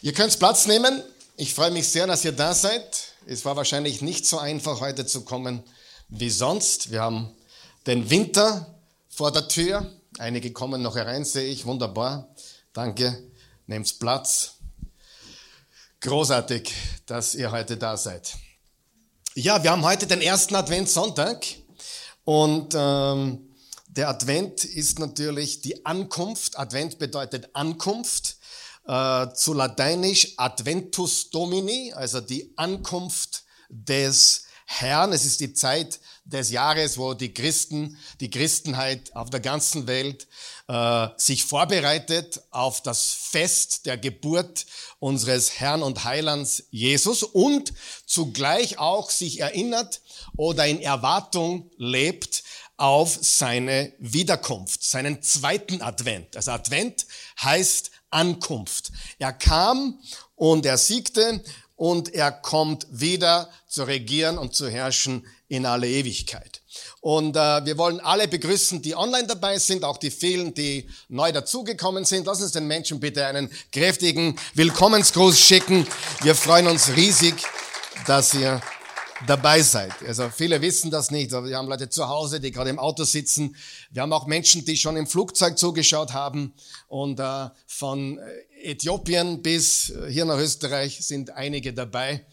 Ihr könnt Platz nehmen. Ich freue mich sehr, dass ihr da seid. Es war wahrscheinlich nicht so einfach, heute zu kommen wie sonst. Wir haben den Winter vor der Tür. Einige kommen noch herein, sehe ich. Wunderbar. Danke. Nehmt Platz. Großartig, dass ihr heute da seid. Ja, wir haben heute den ersten Adventssonntag und ähm, der Advent ist natürlich die Ankunft. Advent bedeutet Ankunft äh, zu Lateinisch Adventus Domini, also die Ankunft des Herrn. Es ist die Zeit des Jahres, wo die Christen, die Christenheit auf der ganzen Welt äh, sich vorbereitet auf das Fest der Geburt unseres Herrn und Heilands Jesus und zugleich auch sich erinnert oder in Erwartung lebt auf seine Wiederkunft, seinen zweiten Advent. Also Advent heißt Ankunft. Er kam und er siegte und er kommt wieder zu regieren und zu herrschen in alle Ewigkeit. Und äh, wir wollen alle begrüßen, die online dabei sind, auch die vielen, die neu dazugekommen sind. Lass uns den Menschen bitte einen kräftigen Willkommensgruß schicken. Wir freuen uns riesig, dass ihr dabei seid. Also viele wissen das nicht, wir haben Leute zu Hause, die gerade im Auto sitzen. Wir haben auch Menschen, die schon im Flugzeug zugeschaut haben. Und äh, von Äthiopien bis äh, hier nach Österreich sind einige dabei.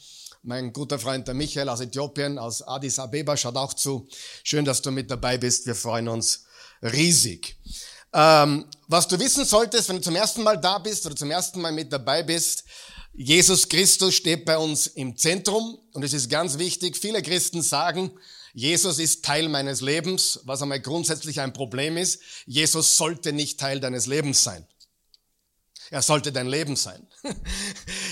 Mein guter Freund der Michael aus Äthiopien, aus Addis Abeba, schaut auch zu. Schön, dass du mit dabei bist. Wir freuen uns riesig. Ähm, was du wissen solltest, wenn du zum ersten Mal da bist oder zum ersten Mal mit dabei bist, Jesus Christus steht bei uns im Zentrum und es ist ganz wichtig. Viele Christen sagen, Jesus ist Teil meines Lebens, was einmal grundsätzlich ein Problem ist. Jesus sollte nicht Teil deines Lebens sein. Er sollte dein Leben sein.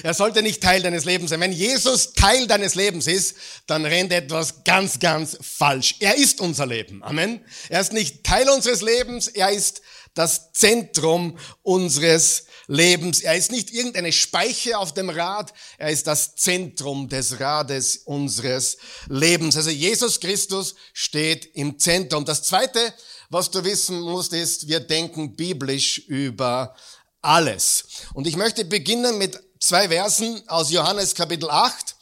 er sollte nicht Teil deines Lebens sein. Wenn Jesus Teil deines Lebens ist, dann rennt etwas ganz, ganz falsch. Er ist unser Leben. Amen. Er ist nicht Teil unseres Lebens, er ist das Zentrum unseres Lebens. Er ist nicht irgendeine Speiche auf dem Rad, er ist das Zentrum des Rades unseres Lebens. Also Jesus Christus steht im Zentrum. Das Zweite, was du wissen musst, ist, wir denken biblisch über alles. Und ich möchte beginnen mit zwei Versen aus Johannes Kapitel 8,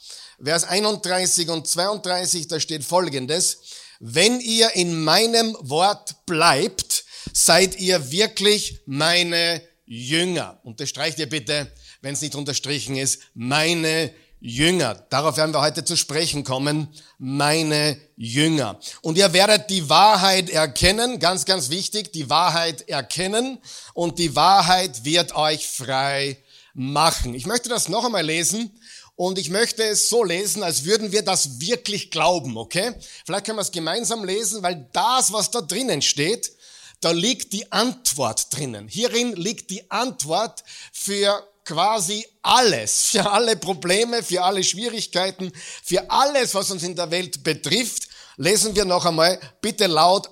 Vers 31 und 32, da steht folgendes. Wenn ihr in meinem Wort bleibt, seid ihr wirklich meine Jünger. Unterstreicht ihr bitte, wenn es nicht unterstrichen ist, meine Jünger. Darauf werden wir heute zu sprechen kommen. Meine Jünger. Und ihr werdet die Wahrheit erkennen, ganz, ganz wichtig, die Wahrheit erkennen und die Wahrheit wird euch frei machen. Ich möchte das noch einmal lesen und ich möchte es so lesen, als würden wir das wirklich glauben, okay? Vielleicht können wir es gemeinsam lesen, weil das, was da drinnen steht, da liegt die Antwort drinnen. Hierin liegt die Antwort für quasi alles, für alle Probleme, für alle Schwierigkeiten, für alles, was uns in der Welt betrifft. Lesen wir noch einmal bitte laut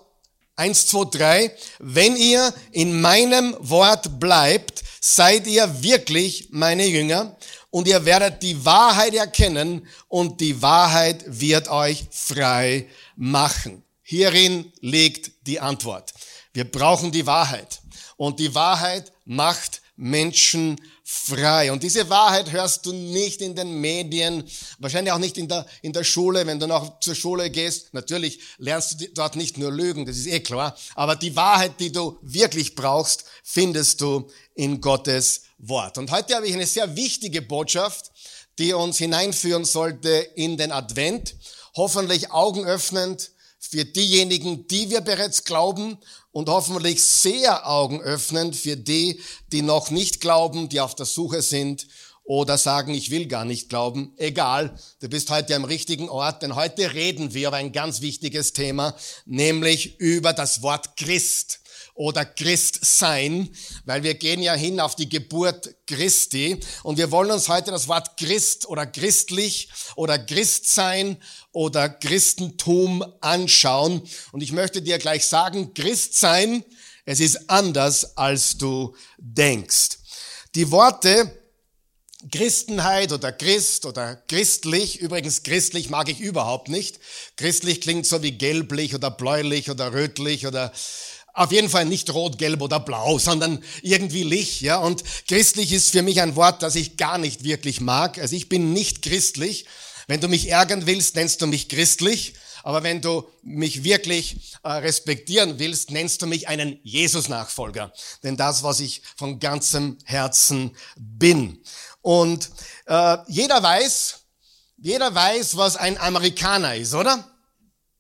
eins, zwei, drei. Wenn ihr in meinem Wort bleibt, seid ihr wirklich meine Jünger und ihr werdet die Wahrheit erkennen und die Wahrheit wird euch frei machen. Hierin liegt die Antwort. Wir brauchen die Wahrheit. Und die Wahrheit macht Menschen frei. Und diese Wahrheit hörst du nicht in den Medien, wahrscheinlich auch nicht in der, in der Schule, wenn du noch zur Schule gehst. Natürlich lernst du dort nicht nur Lügen, das ist eh klar. Aber die Wahrheit, die du wirklich brauchst, findest du in Gottes Wort. Und heute habe ich eine sehr wichtige Botschaft, die uns hineinführen sollte in den Advent. Hoffentlich augenöffnend für diejenigen, die wir bereits glauben und hoffentlich sehr augenöffnend für die, die noch nicht glauben, die auf der Suche sind oder sagen, ich will gar nicht glauben. Egal, du bist heute am richtigen Ort, denn heute reden wir über ein ganz wichtiges Thema, nämlich über das Wort Christ oder Christsein, weil wir gehen ja hin auf die Geburt Christi und wir wollen uns heute das Wort Christ oder christlich oder Christsein oder Christentum anschauen. Und ich möchte dir gleich sagen, Christsein, es ist anders, als du denkst. Die Worte Christenheit oder Christ oder christlich, übrigens christlich mag ich überhaupt nicht. Christlich klingt so wie gelblich oder bläulich oder rötlich oder auf jeden Fall nicht rot, gelb oder blau, sondern irgendwie Licht, ja. Und christlich ist für mich ein Wort, das ich gar nicht wirklich mag. Also ich bin nicht christlich. Wenn du mich ärgern willst, nennst du mich christlich. Aber wenn du mich wirklich äh, respektieren willst, nennst du mich einen Jesus-Nachfolger. Denn das, was ich von ganzem Herzen bin. Und äh, jeder weiß, jeder weiß, was ein Amerikaner ist, oder?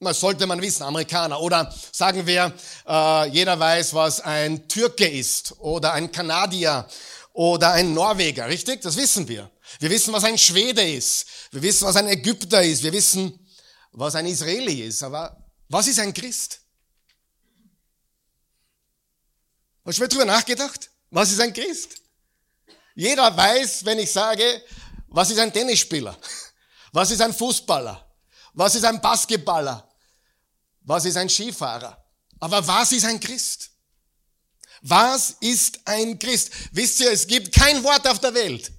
Das sollte man wissen, Amerikaner. Oder sagen wir, äh, jeder weiß, was ein Türke ist oder ein Kanadier oder ein Norweger, richtig? Das wissen wir. Wir wissen, was ein Schwede ist. Wir wissen, was ein Ägypter ist. Wir wissen, was ein Israeli ist. Aber was ist ein Christ? Hast du mal drüber nachgedacht? Was ist ein Christ? Jeder weiß, wenn ich sage, was ist ein Tennisspieler? Was ist ein Fußballer? Was ist ein Basketballer? Was ist ein Skifahrer? Aber was ist ein Christ? Was ist ein Christ? Wisst ihr, es gibt kein Wort auf der Welt,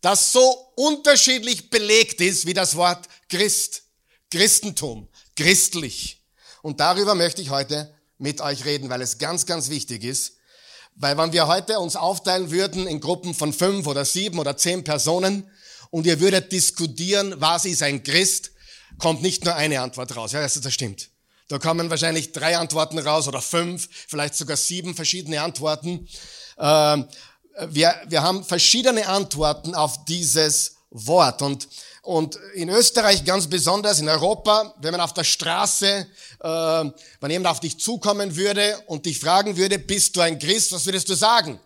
das so unterschiedlich belegt ist wie das Wort Christ. Christentum, christlich. Und darüber möchte ich heute mit euch reden, weil es ganz, ganz wichtig ist. Weil wenn wir heute uns aufteilen würden in Gruppen von fünf oder sieben oder zehn Personen und ihr würdet diskutieren, was ist ein Christ, kommt nicht nur eine Antwort raus. Ja, das, stimmt. Da kommen wahrscheinlich drei Antworten raus oder fünf, vielleicht sogar sieben verschiedene Antworten. Ähm, wir, wir haben verschiedene Antworten auf dieses Wort. Und und in Österreich ganz besonders, in Europa, wenn man auf der Straße, äh, wenn jemand auf dich zukommen würde und dich fragen würde, bist du ein Christ, was würdest du sagen?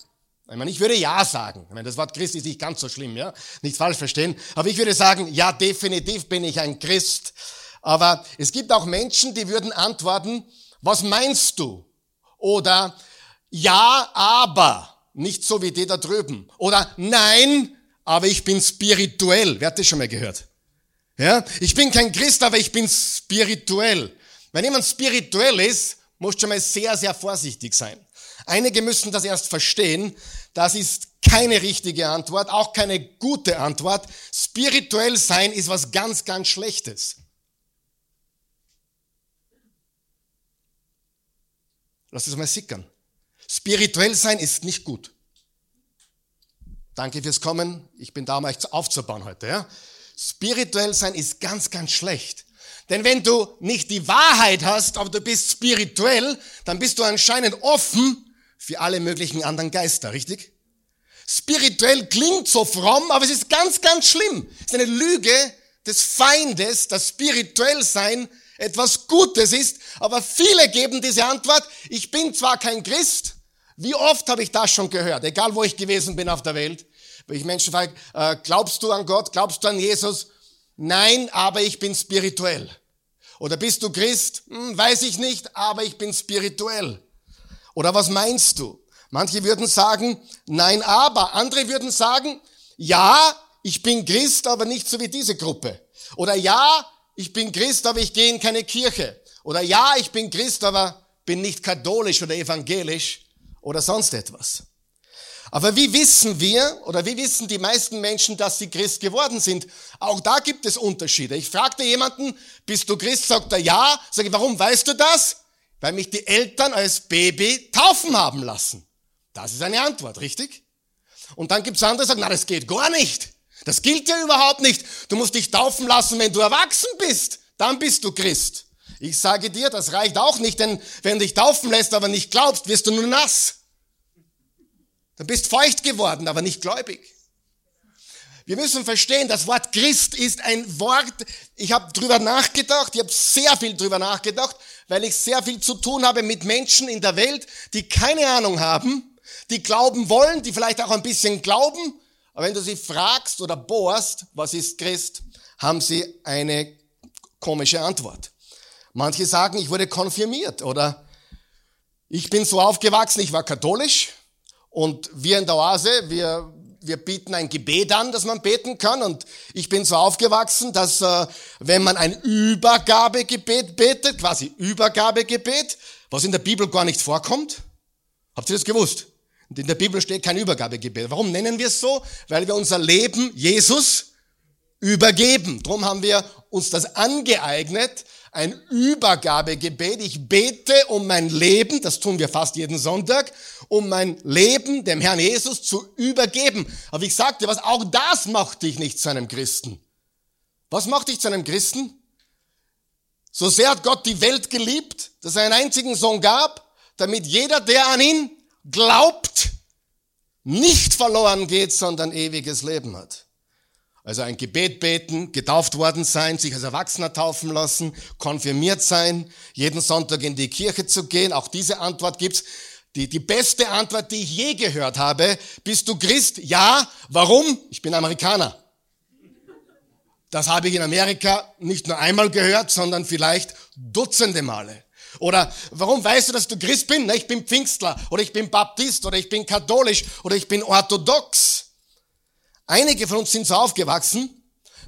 Ich meine, ich würde ja sagen. Ich meine, das Wort Christ ist nicht ganz so schlimm, ja? Nicht falsch verstehen. Aber ich würde sagen, ja, definitiv bin ich ein Christ. Aber es gibt auch Menschen, die würden antworten, was meinst du? Oder ja, aber. Nicht so wie die da drüben. Oder nein, aber ich bin spirituell. Wer hat das schon mal gehört? Ja? Ich bin kein Christ, aber ich bin spirituell. Wenn jemand spirituell ist, muss schon mal sehr, sehr vorsichtig sein. Einige müssen das erst verstehen. Das ist keine richtige Antwort, auch keine gute Antwort. Spirituell sein ist was ganz, ganz Schlechtes. Lass es mal sickern. Spirituell sein ist nicht gut. Danke fürs Kommen. Ich bin da, um euch aufzubauen heute. Ja? Spirituell sein ist ganz, ganz schlecht. Denn wenn du nicht die Wahrheit hast, aber du bist spirituell, dann bist du anscheinend offen für alle möglichen anderen Geister, richtig? Spirituell klingt so fromm, aber es ist ganz, ganz schlimm. Es ist eine Lüge des Feindes, dass spirituell sein etwas Gutes ist, aber viele geben diese Antwort, ich bin zwar kein Christ, wie oft habe ich das schon gehört, egal wo ich gewesen bin auf der Welt, wenn ich Menschen frage, äh, glaubst du an Gott, glaubst du an Jesus? Nein, aber ich bin spirituell. Oder bist du Christ? Hm, weiß ich nicht, aber ich bin spirituell. Oder was meinst du? Manche würden sagen, nein, aber. Andere würden sagen, ja, ich bin Christ, aber nicht so wie diese Gruppe. Oder ja, ich bin Christ, aber ich gehe in keine Kirche. Oder ja, ich bin Christ, aber bin nicht katholisch oder evangelisch oder sonst etwas. Aber wie wissen wir oder wie wissen die meisten Menschen, dass sie Christ geworden sind? Auch da gibt es Unterschiede. Ich fragte jemanden, bist du Christ? Sagt er ja. Sag ich, warum weißt du das? Weil mich die Eltern als Baby taufen haben lassen. Das ist eine Antwort, richtig? Und dann gibt's andere, die sagen, na, das geht gar nicht. Das gilt ja überhaupt nicht. Du musst dich taufen lassen, wenn du erwachsen bist. Dann bist du Christ. Ich sage dir, das reicht auch nicht, denn wenn du dich taufen lässt, aber nicht glaubst, wirst du nur nass. Dann bist feucht geworden, aber nicht gläubig. Wir müssen verstehen, das Wort Christ ist ein Wort, ich habe drüber nachgedacht, ich habe sehr viel drüber nachgedacht, weil ich sehr viel zu tun habe mit Menschen in der Welt, die keine Ahnung haben, die glauben wollen, die vielleicht auch ein bisschen glauben, aber wenn du sie fragst oder bohrst, was ist Christ, haben sie eine komische Antwort. Manche sagen, ich wurde konfirmiert oder ich bin so aufgewachsen, ich war katholisch und wir in der Oase, wir, wir bieten ein Gebet an, das man beten kann. Und ich bin so aufgewachsen, dass äh, wenn man ein Übergabegebet betet, quasi Übergabegebet, was in der Bibel gar nicht vorkommt, habt ihr das gewusst? In der Bibel steht kein Übergabegebet. Warum nennen wir es so? Weil wir unser Leben Jesus übergeben. Drum haben wir uns das angeeignet, ein Übergabegebet. Ich bete um mein Leben, das tun wir fast jeden Sonntag, um mein Leben dem Herrn Jesus zu übergeben. Aber ich sagte was, auch das macht dich nicht zu einem Christen. Was macht dich zu einem Christen? So sehr hat Gott die Welt geliebt, dass er einen einzigen Sohn gab, damit jeder, der an ihn glaubt, nicht verloren geht, sondern ewiges Leben hat. Also ein Gebet beten, getauft worden sein, sich als Erwachsener taufen lassen, konfirmiert sein, jeden Sonntag in die Kirche zu gehen. Auch diese Antwort gibt's. Die, die beste Antwort, die ich je gehört habe. Bist du Christ? Ja. Warum? Ich bin Amerikaner. Das habe ich in Amerika nicht nur einmal gehört, sondern vielleicht Dutzende Male. Oder warum weißt du, dass du Christ bist? ich bin Pfingstler oder ich bin Baptist oder ich bin katholisch oder ich bin orthodox. Einige von uns sind so aufgewachsen,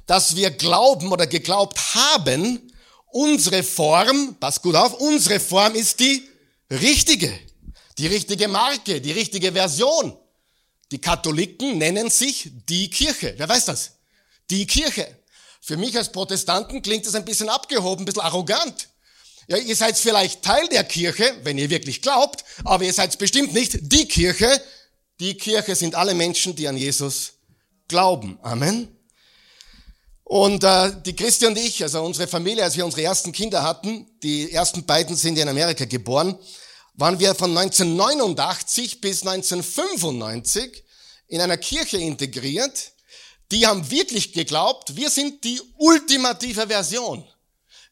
dass wir glauben oder geglaubt haben, unsere Form, pass gut auf, unsere Form ist die richtige, die richtige Marke, die richtige Version. Die Katholiken nennen sich die Kirche. Wer weiß das? Die Kirche. Für mich als Protestanten klingt das ein bisschen abgehoben, ein bisschen arrogant. Ja, ihr seid vielleicht Teil der Kirche, wenn ihr wirklich glaubt, aber ihr seid bestimmt nicht die Kirche. Die Kirche sind alle Menschen, die an Jesus glauben. Amen. Und äh, die Christi und ich, also unsere Familie, als wir unsere ersten Kinder hatten, die ersten beiden sind in Amerika geboren, waren wir von 1989 bis 1995 in einer Kirche integriert, die haben wirklich geglaubt, wir sind die ultimative Version.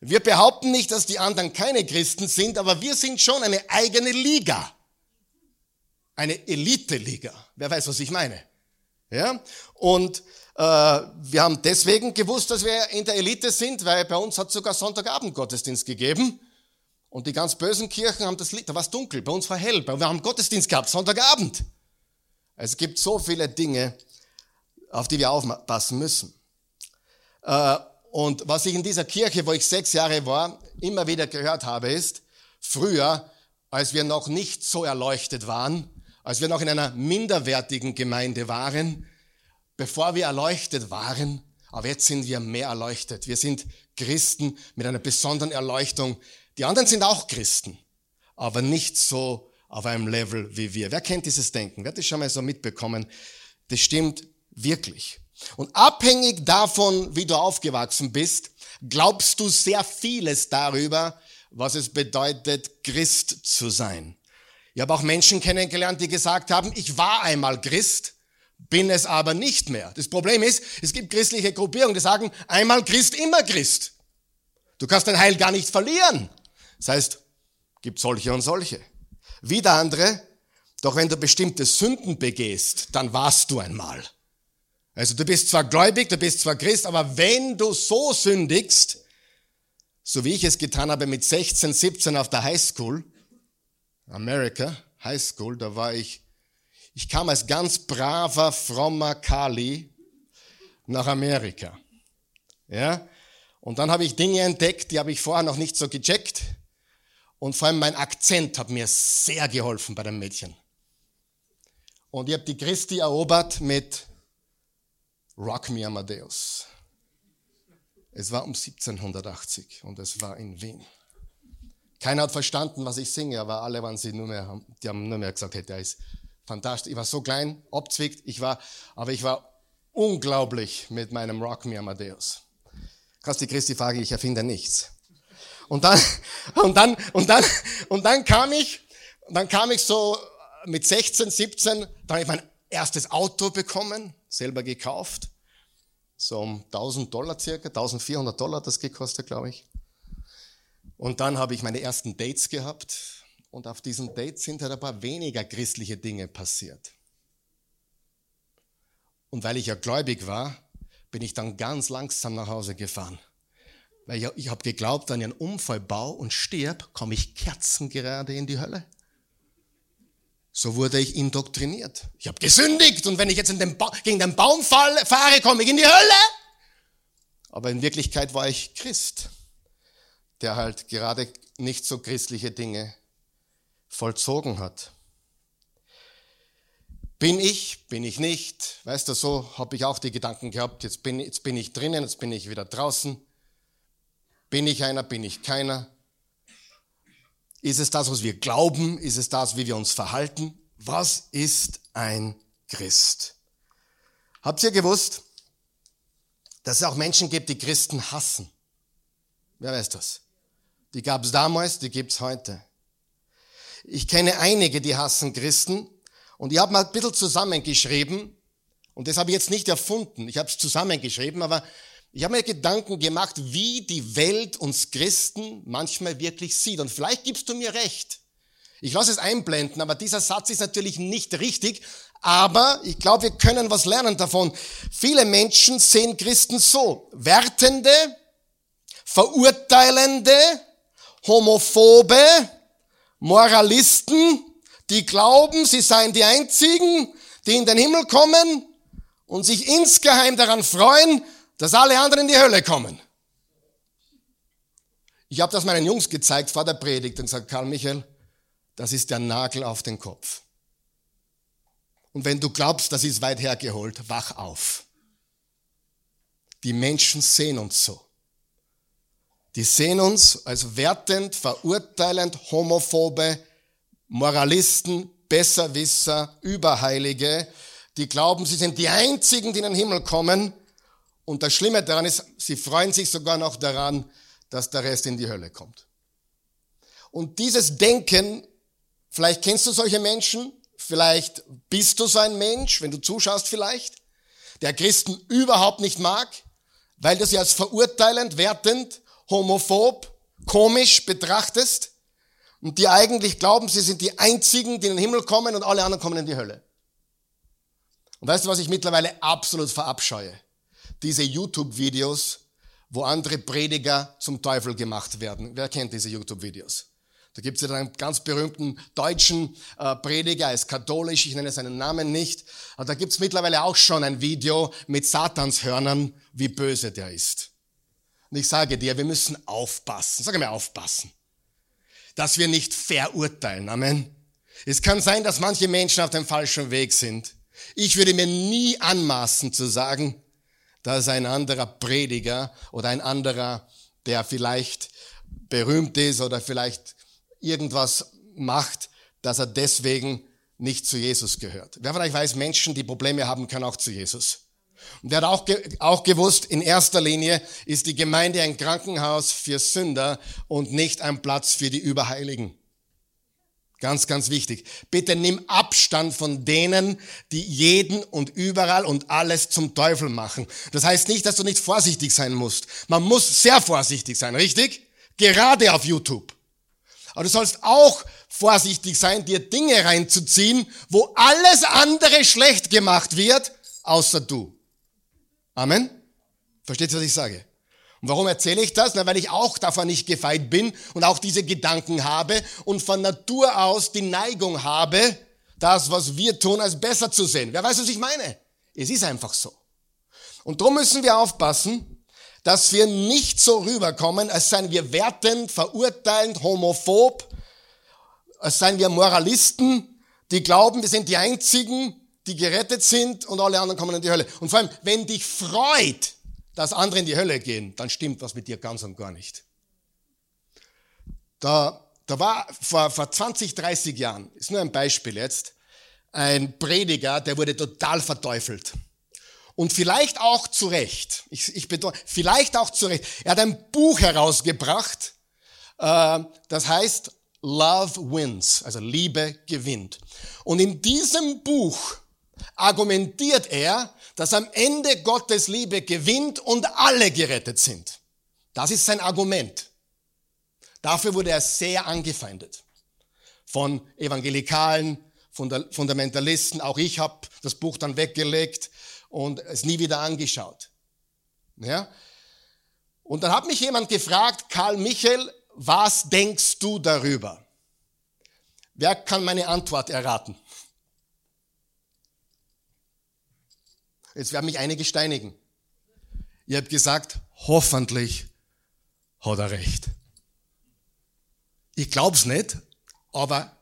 Wir behaupten nicht, dass die anderen keine Christen sind, aber wir sind schon eine eigene Liga. Eine Elite-Liga. Wer weiß, was ich meine? Ja? Und äh, wir haben deswegen gewusst, dass wir in der Elite sind, weil bei uns hat sogar Sonntagabend Gottesdienst gegeben. Und die ganz bösen Kirchen haben das Lied, da war es dunkel, bei uns war hell, wir haben Gottesdienst gehabt, Sonntagabend. Es gibt so viele Dinge, auf die wir aufpassen müssen. Äh, und was ich in dieser Kirche, wo ich sechs Jahre war, immer wieder gehört habe, ist, früher, als wir noch nicht so erleuchtet waren, als wir noch in einer minderwertigen Gemeinde waren, bevor wir erleuchtet waren, aber jetzt sind wir mehr erleuchtet. Wir sind Christen mit einer besonderen Erleuchtung. Die anderen sind auch Christen, aber nicht so auf einem Level wie wir. Wer kennt dieses Denken? Wer hat das schon mal so mitbekommen? Das stimmt wirklich. Und abhängig davon, wie du aufgewachsen bist, glaubst du sehr vieles darüber, was es bedeutet, Christ zu sein. Ich habe auch Menschen kennengelernt, die gesagt haben, ich war einmal Christ, bin es aber nicht mehr. Das Problem ist, es gibt christliche Gruppierungen, die sagen, einmal Christ, immer Christ. Du kannst dein Heil gar nicht verlieren. Das heißt, gibt solche und solche. Wieder andere, doch wenn du bestimmte Sünden begehst, dann warst du einmal. Also du bist zwar gläubig, du bist zwar Christ, aber wenn du so sündigst, so wie ich es getan habe mit 16, 17 auf der High School, America, High School, da war ich, ich kam als ganz braver, frommer Kali nach Amerika. Ja? Und dann habe ich Dinge entdeckt, die habe ich vorher noch nicht so gecheckt. Und vor allem mein Akzent hat mir sehr geholfen bei den Mädchen. Und ich habe die Christi erobert mit Rock Me Amadeus. Es war um 1780 und es war in Wien. Keiner hat verstanden, was ich singe, aber alle waren sie nur mehr, die haben nur mehr gesagt, hey, der ist fantastisch. Ich war so klein, obzwickt, ich war, aber ich war unglaublich mit meinem Rock Me Amadeus. Kannst die Christi fragen, ich erfinde nichts. Und dann, und dann, und dann, und dann kam ich, dann kam ich so mit 16, 17, dann habe ich mein erstes Auto bekommen, selber gekauft. So um 1000 Dollar circa, 1400 Dollar hat das gekostet, glaube ich. Und dann habe ich meine ersten Dates gehabt und auf diesen Dates sind halt ein paar weniger christliche Dinge passiert. Und weil ich ja gläubig war, bin ich dann ganz langsam nach Hause gefahren. Weil ich, ich habe geglaubt, wenn ich einen Unfall baue und stirb, komme ich kerzengerade in die Hölle. So wurde ich indoktriniert. Ich habe gesündigt und wenn ich jetzt den gegen den Baum fahre, komme ich in die Hölle. Aber in Wirklichkeit war ich Christ, der halt gerade nicht so christliche Dinge vollzogen hat. Bin ich, bin ich nicht? Weißt du, so habe ich auch die Gedanken gehabt, jetzt bin, jetzt bin ich drinnen, jetzt bin ich wieder draußen. Bin ich einer, bin ich keiner? Ist es das, was wir glauben? Ist es das, wie wir uns verhalten? Was ist ein Christ? Habt ihr gewusst, dass es auch Menschen gibt, die Christen hassen? Wer weiß das? Die gab es damals, die gibt es heute. Ich kenne einige, die hassen Christen. Und ich habe mal ein bisschen zusammengeschrieben. Und das habe ich jetzt nicht erfunden. Ich habe es zusammengeschrieben, aber ich habe mir Gedanken gemacht, wie die Welt uns Christen manchmal wirklich sieht. Und vielleicht gibst du mir recht. Ich lasse es einblenden, aber dieser Satz ist natürlich nicht richtig. Aber ich glaube, wir können was lernen davon. Viele Menschen sehen Christen so. Wertende, verurteilende, homophobe, Moralisten, die glauben, sie seien die Einzigen, die in den Himmel kommen und sich insgeheim daran freuen, dass alle anderen in die Hölle kommen. Ich habe das meinen Jungs gezeigt vor der Predigt und gesagt, Karl Michael, das ist der Nagel auf den Kopf. Und wenn du glaubst, das ist weit hergeholt, wach auf. Die Menschen sehen uns so. Die sehen uns als wertend, verurteilend, homophobe, Moralisten, Besserwisser, Überheilige, die glauben, sie sind die Einzigen, die in den Himmel kommen. Und das Schlimme daran ist, sie freuen sich sogar noch daran, dass der Rest in die Hölle kommt. Und dieses Denken, vielleicht kennst du solche Menschen, vielleicht bist du so ein Mensch, wenn du zuschaust vielleicht, der Christen überhaupt nicht mag, weil du sie als verurteilend, wertend homophob, komisch betrachtest und die eigentlich glauben, sie sind die Einzigen, die in den Himmel kommen und alle anderen kommen in die Hölle. Und weißt du, was ich mittlerweile absolut verabscheue? Diese YouTube-Videos, wo andere Prediger zum Teufel gemacht werden. Wer kennt diese YouTube-Videos? Da gibt es ja einen ganz berühmten deutschen äh, Prediger, er ist katholisch, ich nenne seinen Namen nicht. Aber da gibt es mittlerweile auch schon ein Video mit Satanshörnern, wie böse der ist. Und ich sage dir, wir müssen aufpassen. Sag mir aufpassen. Dass wir nicht verurteilen. Amen. Es kann sein, dass manche Menschen auf dem falschen Weg sind. Ich würde mir nie anmaßen zu sagen, dass ein anderer Prediger oder ein anderer, der vielleicht berühmt ist oder vielleicht irgendwas macht, dass er deswegen nicht zu Jesus gehört. Wer vielleicht weiß, Menschen, die Probleme haben, können auch zu Jesus. Und er hat auch, auch gewusst, in erster Linie ist die Gemeinde ein Krankenhaus für Sünder und nicht ein Platz für die Überheiligen. Ganz, ganz wichtig. Bitte nimm Abstand von denen, die jeden und überall und alles zum Teufel machen. Das heißt nicht, dass du nicht vorsichtig sein musst. Man muss sehr vorsichtig sein, richtig? Gerade auf YouTube. Aber du sollst auch vorsichtig sein, dir Dinge reinzuziehen, wo alles andere schlecht gemacht wird, außer du. Amen? Versteht ihr, was ich sage? Und warum erzähle ich das? Na, weil ich auch davon nicht gefeit bin und auch diese Gedanken habe und von Natur aus die Neigung habe, das, was wir tun, als besser zu sehen. Wer weiß, was ich meine? Es ist einfach so. Und darum müssen wir aufpassen, dass wir nicht so rüberkommen, als seien wir wertend, verurteilend, homophob, als seien wir Moralisten, die glauben, wir sind die Einzigen, die gerettet sind und alle anderen kommen in die Hölle. Und vor allem, wenn dich freut, dass andere in die Hölle gehen, dann stimmt was mit dir ganz und gar nicht. Da, da war vor, vor 20, 30 Jahren, ist nur ein Beispiel jetzt, ein Prediger, der wurde total verteufelt. Und vielleicht auch zu Recht. Ich, ich betone, vielleicht auch zu Recht. Er hat ein Buch herausgebracht, äh, das heißt Love Wins, also Liebe gewinnt. Und in diesem Buch argumentiert er, dass am Ende Gottes Liebe gewinnt und alle gerettet sind. Das ist sein Argument. Dafür wurde er sehr angefeindet. Von Evangelikalen, Fundamentalisten. Auch ich habe das Buch dann weggelegt und es nie wieder angeschaut. Ja? Und dann hat mich jemand gefragt, Karl Michael, was denkst du darüber? Wer kann meine Antwort erraten? Jetzt werden mich einige steinigen. Ihr habt gesagt, hoffentlich hat er recht. Ich glaub's nicht, aber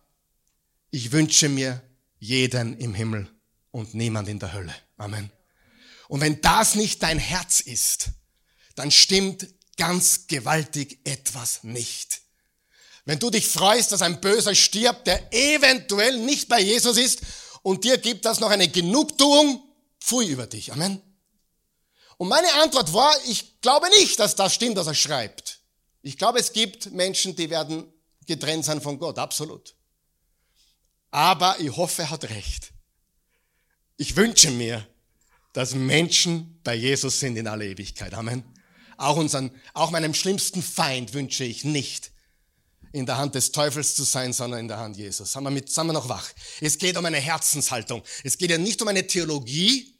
ich wünsche mir jeden im Himmel und niemand in der Hölle. Amen. Und wenn das nicht dein Herz ist, dann stimmt ganz gewaltig etwas nicht. Wenn du dich freust, dass ein Böser stirbt, der eventuell nicht bei Jesus ist und dir gibt das noch eine Genugtuung, pfui über dich. Amen. Und meine Antwort war, ich glaube nicht, dass das stimmt, was er schreibt. Ich glaube, es gibt Menschen, die werden getrennt sein von Gott, absolut. Aber ich hoffe, er hat recht. Ich wünsche mir, dass Menschen bei Jesus sind in aller Ewigkeit. Amen. Auch unseren, auch meinem schlimmsten Feind wünsche ich nicht, in der Hand des Teufels zu sein, sondern in der Hand Jesus. Sind wir, mit, sind wir noch wach? Es geht um eine Herzenshaltung. Es geht ja nicht um eine Theologie.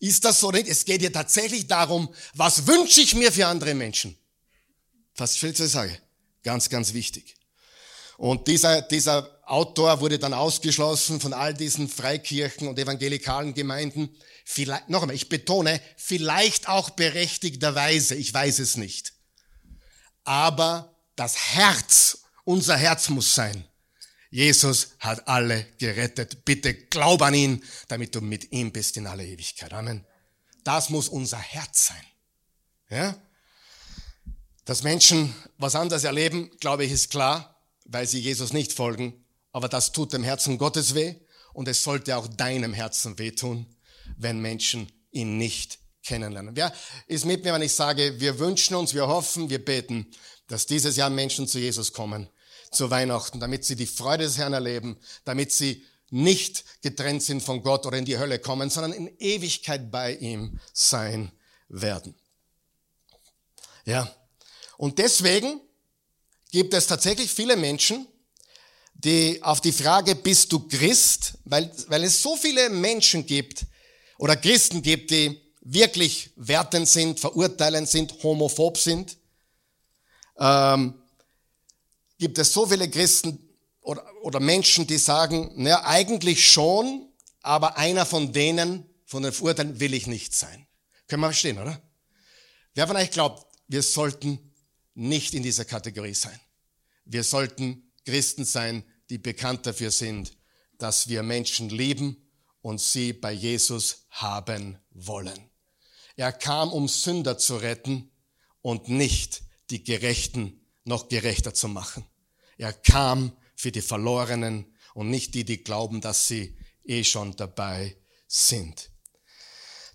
Ist das so nicht? Es geht ja tatsächlich darum, was wünsche ich mir für andere Menschen? Was viel zu sagen? Ganz, ganz wichtig. Und dieser, dieser Autor wurde dann ausgeschlossen von all diesen Freikirchen und evangelikalen Gemeinden. Vielleicht, noch einmal, ich betone, vielleicht auch berechtigterweise, ich weiß es nicht. Aber das Herz, unser Herz muss sein. Jesus hat alle gerettet. Bitte glaub an ihn, damit du mit ihm bist in aller Ewigkeit. Amen. Das muss unser Herz sein. Ja? Dass Menschen was anderes erleben, glaube ich, ist klar, weil sie Jesus nicht folgen. Aber das tut dem Herzen Gottes weh und es sollte auch deinem Herzen wehtun, wenn Menschen ihn nicht kennenlernen. Wer ist mit mir, wenn ich sage, wir wünschen uns, wir hoffen, wir beten, dass dieses Jahr Menschen zu Jesus kommen, zu Weihnachten, damit sie die Freude des Herrn erleben, damit sie nicht getrennt sind von Gott oder in die Hölle kommen, sondern in Ewigkeit bei ihm sein werden. Ja. Und deswegen gibt es tatsächlich viele Menschen, die auf die Frage, bist du Christ? Weil, weil es so viele Menschen gibt oder Christen gibt, die wirklich wertend sind, verurteilend sind, homophob sind. Ähm, gibt es so viele Christen oder, oder Menschen, die sagen, naja, eigentlich schon, aber einer von denen, von den Verurteilen, will ich nicht sein. Können wir verstehen, oder? Wer von euch glaubt, wir sollten nicht in dieser Kategorie sein. Wir sollten Christen sein, die bekannt dafür sind, dass wir Menschen lieben und sie bei Jesus haben wollen. Er kam, um Sünder zu retten und nicht die Gerechten noch gerechter zu machen. Er kam für die Verlorenen und nicht die, die glauben, dass sie eh schon dabei sind.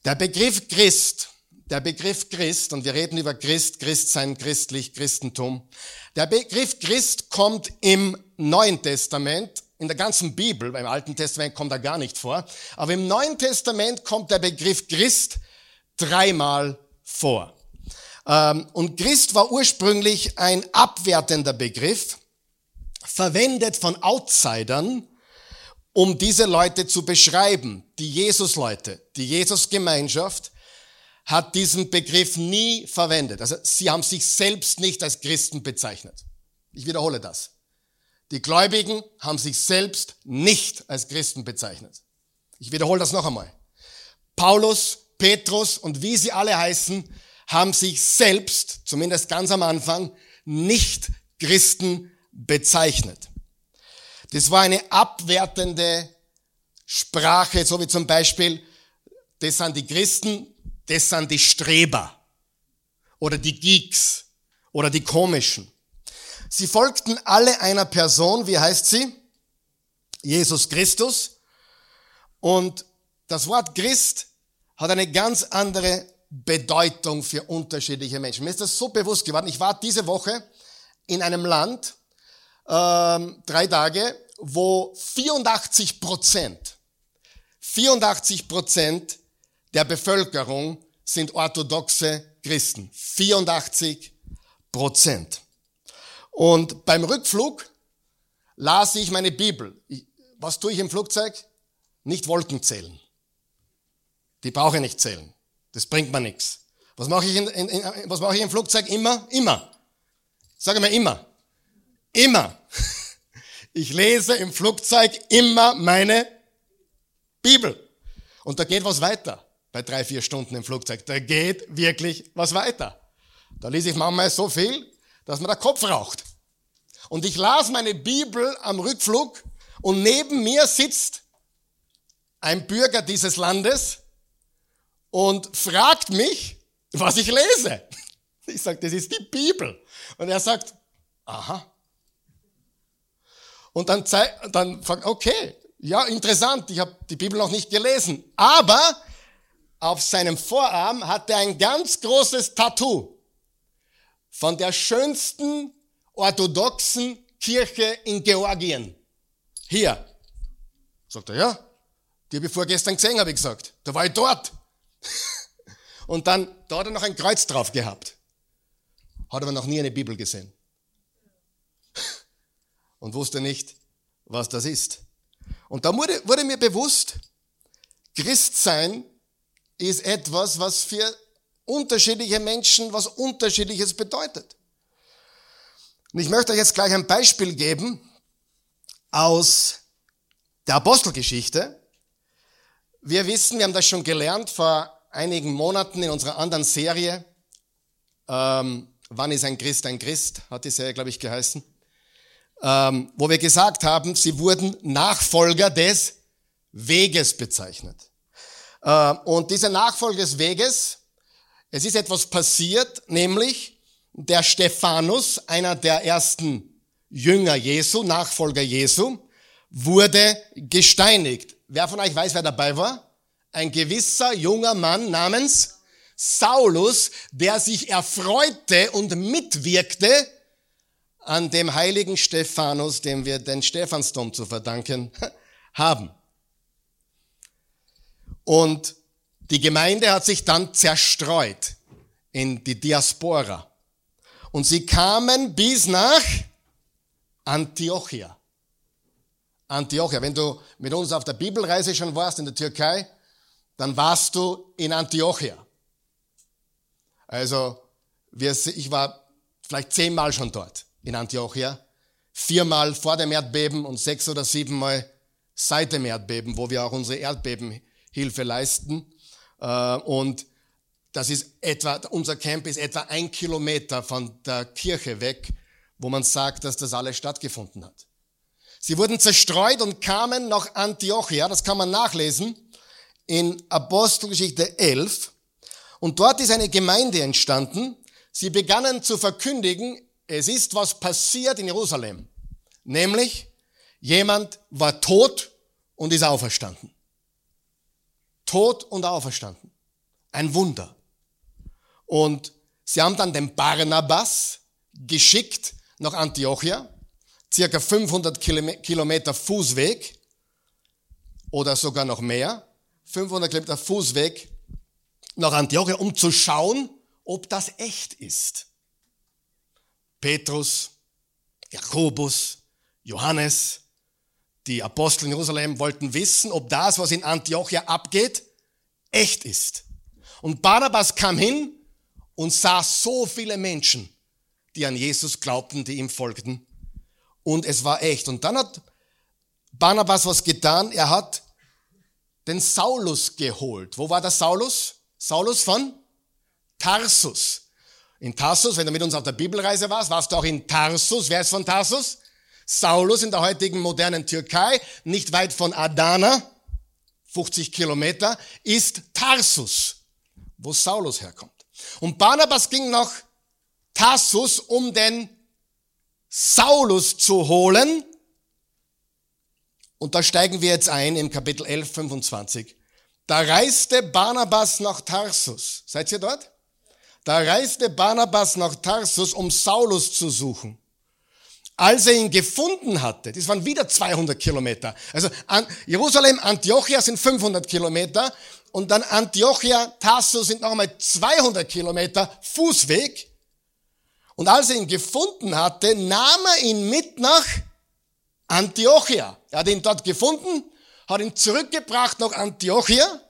Der Begriff Christ der Begriff Christ, und wir reden über Christ, Christsein, christlich, Christentum. Der Begriff Christ kommt im Neuen Testament, in der ganzen Bibel, beim Alten Testament kommt er gar nicht vor, aber im Neuen Testament kommt der Begriff Christ dreimal vor. Ähm, und Christ war ursprünglich ein abwertender Begriff, verwendet von Outsidern, um diese Leute zu beschreiben, die Jesus-Leute, die Jesus-Gemeinschaft, hat diesen Begriff nie verwendet. Also sie haben sich selbst nicht als Christen bezeichnet. Ich wiederhole das. Die Gläubigen haben sich selbst nicht als Christen bezeichnet. Ich wiederhole das noch einmal. Paulus, Petrus und wie sie alle heißen, haben sich selbst, zumindest ganz am Anfang, nicht Christen bezeichnet. Das war eine abwertende Sprache, so wie zum Beispiel, das sind die Christen, das sind die Streber oder die Geeks oder die Komischen. Sie folgten alle einer Person, wie heißt sie? Jesus Christus. Und das Wort Christ hat eine ganz andere Bedeutung für unterschiedliche Menschen. Mir ist das so bewusst geworden. Ich war diese Woche in einem Land, ähm, drei Tage, wo 84 Prozent, 84 Prozent der Bevölkerung sind orthodoxe Christen. 84 Prozent. Und beim Rückflug las ich meine Bibel. was tue ich im Flugzeug? Nicht Wolken zählen. Die brauche ich nicht zählen. Das bringt mir nichts. Was mache ich, in, in, in, was mache ich im Flugzeug? Immer? Immer. Sage mal immer. Immer. Ich lese im Flugzeug immer meine Bibel. Und da geht was weiter bei drei, vier Stunden im Flugzeug. Da geht wirklich was weiter. Da lese ich manchmal so viel, dass mir der Kopf raucht. Und ich las meine Bibel am Rückflug und neben mir sitzt ein Bürger dieses Landes und fragt mich, was ich lese. Ich sage, das ist die Bibel. Und er sagt, aha. Und dann, dann fragt, okay, ja, interessant, ich habe die Bibel noch nicht gelesen. Aber auf seinem Vorarm hat er ein ganz großes Tattoo von der schönsten orthodoxen Kirche in Georgien. Hier. Sagt er, ja, die habe ich vorgestern gesehen, habe ich gesagt. Da war ich dort. Und dann, da hat er noch ein Kreuz drauf gehabt. Hat aber noch nie eine Bibel gesehen. Und wusste nicht, was das ist. Und da wurde, wurde mir bewusst, Christsein ist etwas, was für unterschiedliche Menschen was unterschiedliches bedeutet. Und ich möchte euch jetzt gleich ein Beispiel geben aus der Apostelgeschichte. Wir wissen, wir haben das schon gelernt vor einigen Monaten in unserer anderen Serie. Ähm, Wann ist ein Christ ein Christ? Hat die Serie, glaube ich, geheißen ähm, wo wir gesagt haben, sie wurden Nachfolger des Weges bezeichnet. Äh, und diese Nachfolger des Weges, es ist etwas passiert, nämlich der Stephanus, einer der ersten Jünger Jesu, Nachfolger Jesu, wurde gesteinigt. Wer von euch weiß, wer dabei war? Ein gewisser junger Mann namens Saulus, der sich erfreute und mitwirkte an dem heiligen Stephanus, dem wir den Stephansdom zu verdanken haben. Und die Gemeinde hat sich dann zerstreut in die Diaspora. Und sie kamen bis nach Antiochia. Antiochia. Wenn du mit uns auf der Bibelreise schon warst in der Türkei, dann warst du in Antiochia. Also, ich war vielleicht zehnmal schon dort in Antiochia. Viermal vor dem Erdbeben und sechs oder siebenmal seit dem Erdbeben, wo wir auch unsere Erdbebenhilfe leisten. Äh, und das ist etwa, unser Camp ist etwa ein Kilometer von der Kirche weg, wo man sagt, dass das alles stattgefunden hat. Sie wurden zerstreut und kamen nach Antiochia, das kann man nachlesen, in Apostelgeschichte 11. Und dort ist eine Gemeinde entstanden. Sie begannen zu verkündigen, es ist was passiert in Jerusalem. Nämlich, jemand war tot und ist auferstanden. Tot und auferstanden. Ein Wunder. Und sie haben dann den Barnabas geschickt nach Antiochia, circa 500 Kilometer Fußweg oder sogar noch mehr, 500 Kilometer Fußweg nach Antiochia, um zu schauen, ob das echt ist. Petrus, Jakobus, Johannes, die Apostel in Jerusalem wollten wissen, ob das, was in Antiochia abgeht, echt ist. Und Barnabas kam hin und sah so viele Menschen, die an Jesus glaubten, die ihm folgten. Und es war echt. Und dann hat Barnabas was getan. Er hat den Saulus geholt. Wo war der Saulus? Saulus von Tarsus. In Tarsus, wenn du mit uns auf der Bibelreise warst, warst du auch in Tarsus. Wer ist von Tarsus? Saulus in der heutigen modernen Türkei, nicht weit von Adana, 50 Kilometer, ist Tarsus, wo Saulus herkommt. Und Barnabas ging nach Tarsus, um den Saulus zu holen. Und da steigen wir jetzt ein im Kapitel 11, 25. Da reiste Barnabas nach Tarsus. Seid ihr dort? Da reiste Barnabas nach Tarsus, um Saulus zu suchen. Als er ihn gefunden hatte, das waren wieder 200 Kilometer. Also Jerusalem, Antiochia sind 500 Kilometer und dann Antiochia, Tarsus sind nochmal 200 Kilometer Fußweg. Und als er ihn gefunden hatte, nahm er ihn mit nach Antiochia. Er hat ihn dort gefunden, hat ihn zurückgebracht nach Antiochia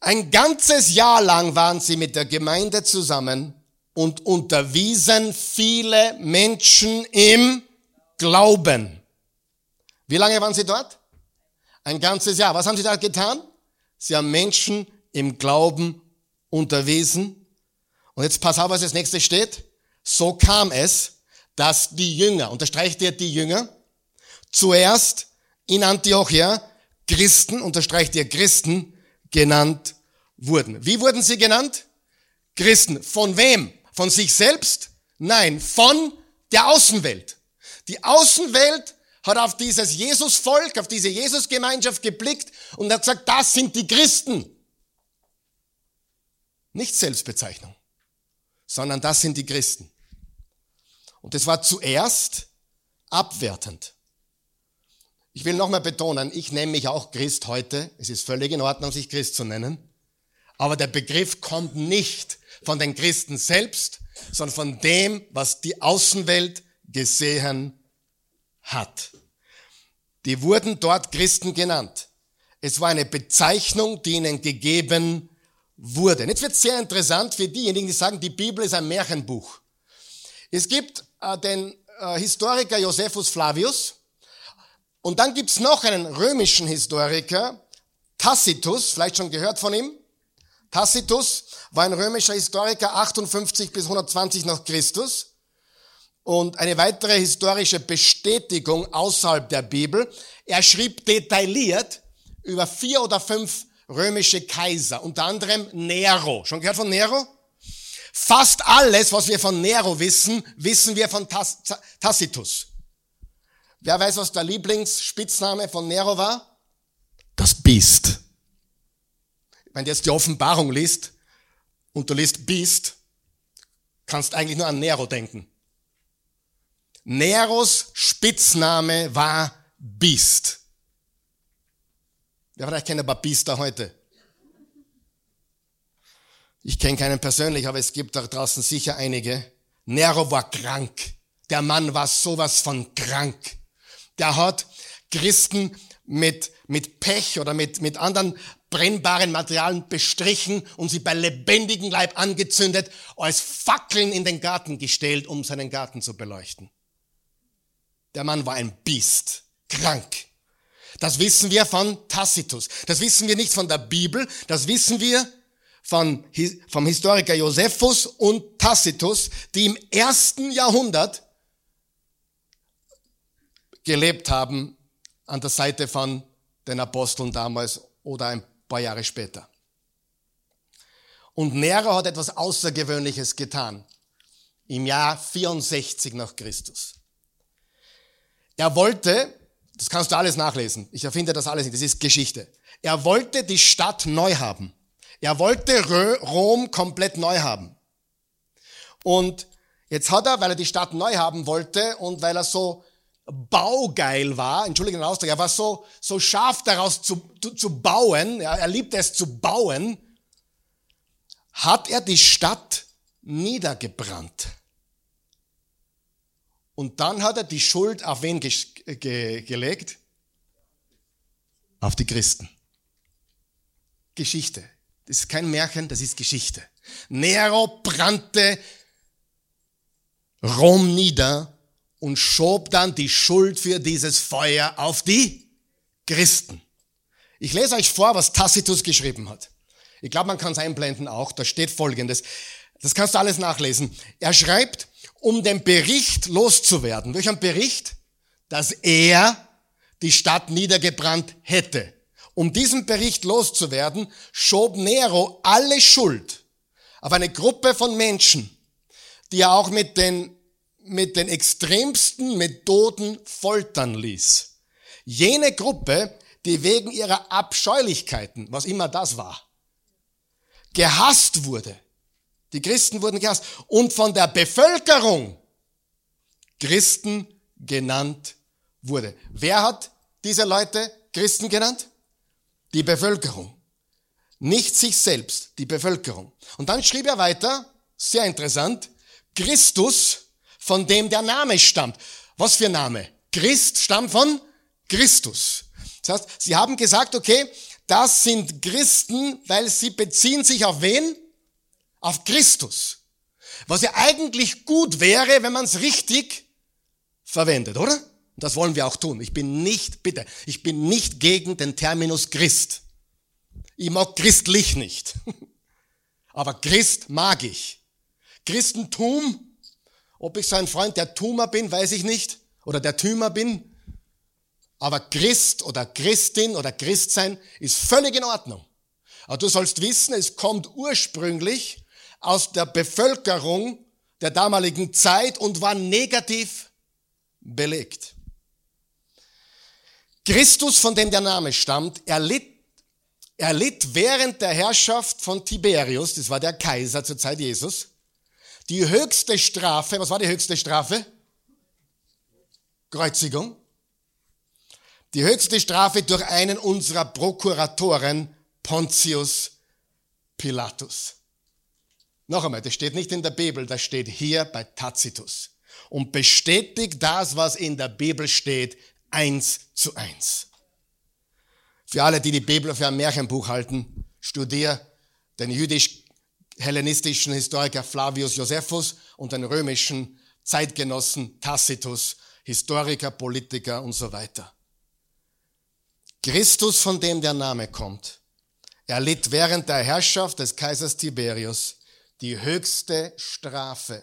ein ganzes Jahr lang waren sie mit der Gemeinde zusammen und unterwiesen viele Menschen im Glauben. Wie lange waren sie dort? Ein ganzes Jahr. Was haben sie da getan? Sie haben Menschen im Glauben unterwiesen. Und jetzt pass auf, was das nächste steht. So kam es, dass die Jünger, unterstreicht ihr die Jünger, zuerst in Antiochia Christen, unterstreicht ihr Christen, genannt wurden. Wie wurden sie genannt? Christen. Von wem? Von sich selbst? Nein, von der Außenwelt. Die Außenwelt hat auf dieses Jesusvolk, auf diese Jesusgemeinschaft geblickt und hat gesagt, das sind die Christen. Nicht Selbstbezeichnung, sondern das sind die Christen. Und das war zuerst abwertend. Ich will nochmal betonen, ich nenne mich auch Christ heute. Es ist völlig in Ordnung, sich Christ zu nennen. Aber der Begriff kommt nicht von den Christen selbst, sondern von dem, was die Außenwelt gesehen hat. Die wurden dort Christen genannt. Es war eine Bezeichnung, die ihnen gegeben wurde. Und jetzt wird es sehr interessant für diejenigen, die sagen, die Bibel ist ein Märchenbuch. Es gibt äh, den äh, Historiker Josephus Flavius und dann gibt's noch einen römischen Historiker, Tacitus, vielleicht schon gehört von ihm. Tacitus war ein römischer Historiker 58 bis 120 nach Christus. Und eine weitere historische Bestätigung außerhalb der Bibel. Er schrieb detailliert über vier oder fünf römische Kaiser, unter anderem Nero. Schon gehört von Nero? Fast alles, was wir von Nero wissen, wissen wir von Tacitus. Wer weiß, was der Lieblingsspitzname von Nero war? Das Biest. Wenn du jetzt die Offenbarung liest und du liest Biest, kannst eigentlich nur an Nero denken. Neros Spitzname war Biest. Wer vielleicht kennt aber Biester heute? Ich kenne keinen persönlich, aber es gibt da draußen sicher einige. Nero war krank. Der Mann war sowas von krank. Der hat Christen mit, mit Pech oder mit, mit anderen brennbaren Materialien bestrichen und sie bei lebendigem Leib angezündet, als Fackeln in den Garten gestellt, um seinen Garten zu beleuchten. Der Mann war ein Biest, krank. Das wissen wir von Tacitus. Das wissen wir nicht von der Bibel, das wissen wir von, vom Historiker Josephus und Tacitus, die im ersten Jahrhundert gelebt haben an der Seite von den Aposteln damals oder ein paar Jahre später. Und Nero hat etwas Außergewöhnliches getan im Jahr 64 nach Christus. Er wollte, das kannst du alles nachlesen, ich erfinde das alles nicht, das ist Geschichte. Er wollte die Stadt neu haben. Er wollte Rom komplett neu haben. Und jetzt hat er, weil er die Stadt neu haben wollte und weil er so baugeil war, entschuldige den Ausdruck, er war so, so scharf daraus zu, zu, zu bauen, ja, er liebte es zu bauen, hat er die Stadt niedergebrannt. Und dann hat er die Schuld auf wen ge ge gelegt? Auf die Christen. Geschichte. Das ist kein Märchen, das ist Geschichte. Nero brannte Rom nieder und schob dann die Schuld für dieses Feuer auf die Christen. Ich lese euch vor, was Tacitus geschrieben hat. Ich glaube, man kann es einblenden auch. Da steht Folgendes. Das kannst du alles nachlesen. Er schreibt, um den Bericht loszuwerden. Durch einen Bericht, dass er die Stadt niedergebrannt hätte. Um diesen Bericht loszuwerden, schob Nero alle Schuld auf eine Gruppe von Menschen, die er auch mit den, mit den extremsten Methoden foltern ließ. Jene Gruppe, die wegen ihrer Abscheulichkeiten, was immer das war, gehasst wurde, die Christen wurden gehasst. Und von der Bevölkerung Christen genannt wurde. Wer hat diese Leute Christen genannt? Die Bevölkerung. Nicht sich selbst, die Bevölkerung. Und dann schrieb er weiter, sehr interessant, Christus, von dem der Name stammt. Was für Name? Christ stammt von Christus. Das heißt, sie haben gesagt, okay, das sind Christen, weil sie beziehen sich auf wen? auf Christus. Was ja eigentlich gut wäre, wenn man es richtig verwendet, oder? Das wollen wir auch tun. Ich bin nicht, bitte, ich bin nicht gegen den Terminus Christ. Ich mag christlich nicht. Aber Christ mag ich. Christentum, ob ich so ein Freund der Tumer bin, weiß ich nicht. Oder der Tümer bin. Aber Christ oder Christin oder Christsein ist völlig in Ordnung. Aber du sollst wissen, es kommt ursprünglich aus der Bevölkerung der damaligen Zeit und war negativ belegt. Christus, von dem der Name stammt, erlitt, erlitt während der Herrschaft von Tiberius, das war der Kaiser zur Zeit Jesus, die höchste Strafe, was war die höchste Strafe? Kreuzigung. Die höchste Strafe durch einen unserer Prokuratoren, Pontius Pilatus. Noch einmal, das steht nicht in der Bibel, das steht hier bei Tacitus und bestätigt das, was in der Bibel steht, eins zu eins. Für alle, die die Bibel für ein Märchenbuch halten, studier den jüdisch-hellenistischen Historiker Flavius Josephus und den römischen Zeitgenossen Tacitus, Historiker, Politiker und so weiter. Christus, von dem der Name kommt, erlitt während der Herrschaft des Kaisers Tiberius die höchste Strafe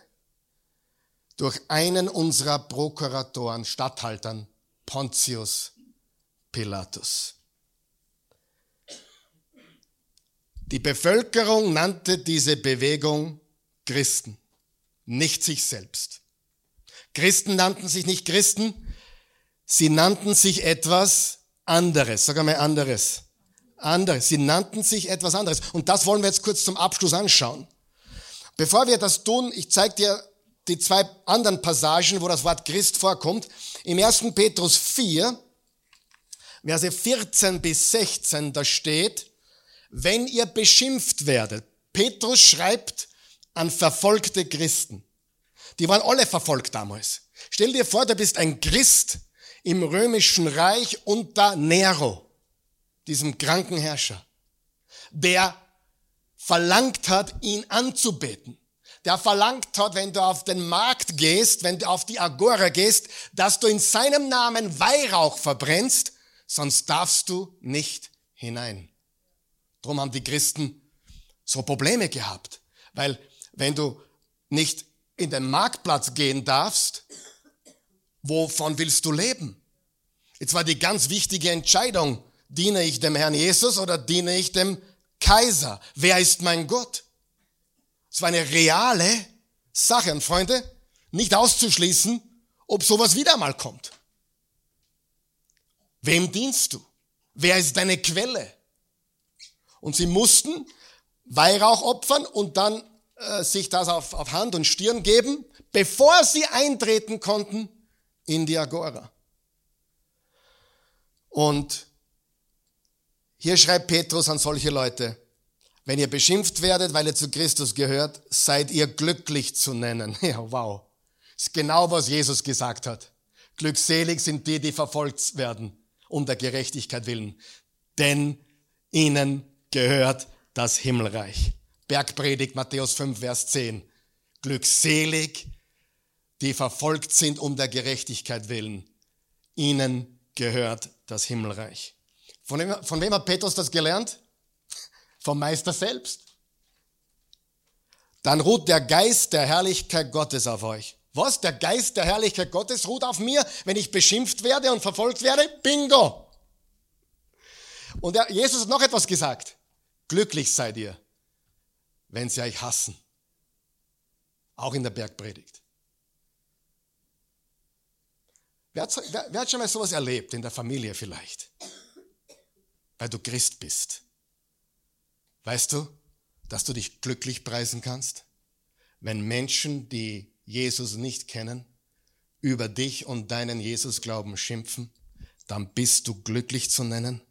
durch einen unserer Prokuratoren, Statthaltern, Pontius Pilatus. Die Bevölkerung nannte diese Bewegung Christen, nicht sich selbst. Christen nannten sich nicht Christen, sie nannten sich etwas anderes. Sag einmal anderes. Anderes. Sie nannten sich etwas anderes. Und das wollen wir jetzt kurz zum Abschluss anschauen. Bevor wir das tun, ich zeige dir die zwei anderen Passagen, wo das Wort Christ vorkommt. Im 1. Petrus 4, Verse 14 bis 16, da steht, wenn ihr beschimpft werdet. Petrus schreibt an verfolgte Christen. Die waren alle verfolgt damals. Stell dir vor, du bist ein Christ im römischen Reich unter Nero, diesem kranken Herrscher, der verlangt hat, ihn anzubeten der verlangt hat, wenn du auf den Markt gehst, wenn du auf die Agora gehst, dass du in seinem Namen Weihrauch verbrennst, sonst darfst du nicht hinein. Darum haben die Christen so Probleme gehabt, weil wenn du nicht in den Marktplatz gehen darfst, wovon willst du leben? Jetzt war die ganz wichtige Entscheidung, diene ich dem Herrn Jesus oder diene ich dem Kaiser? Wer ist mein Gott? Es war eine reale Sache. Und Freunde, nicht auszuschließen, ob sowas wieder mal kommt. Wem dienst du? Wer ist deine Quelle? Und sie mussten Weihrauch opfern und dann äh, sich das auf, auf Hand und Stirn geben, bevor sie eintreten konnten in die Agora. Und hier schreibt Petrus an solche Leute, wenn ihr beschimpft werdet, weil ihr zu Christus gehört, seid ihr glücklich zu nennen. Ja, wow. Das ist genau, was Jesus gesagt hat. Glückselig sind die, die verfolgt werden, um der Gerechtigkeit willen. Denn ihnen gehört das Himmelreich. Bergpredigt Matthäus 5, Vers 10. Glückselig, die verfolgt sind um der Gerechtigkeit willen. Ihnen gehört das Himmelreich. Von wem, von wem hat Petrus das gelernt? vom Meister selbst. Dann ruht der Geist der Herrlichkeit Gottes auf euch. Was? Der Geist der Herrlichkeit Gottes ruht auf mir, wenn ich beschimpft werde und verfolgt werde? Bingo! Und Jesus hat noch etwas gesagt. Glücklich seid ihr, wenn sie euch hassen. Auch in der Bergpredigt. Wer hat, wer, wer hat schon mal sowas erlebt, in der Familie vielleicht? Weil du Christ bist. Weißt du, dass du dich glücklich preisen kannst, wenn Menschen, die Jesus nicht kennen, über dich und deinen Jesus-Glauben schimpfen, dann bist du glücklich zu nennen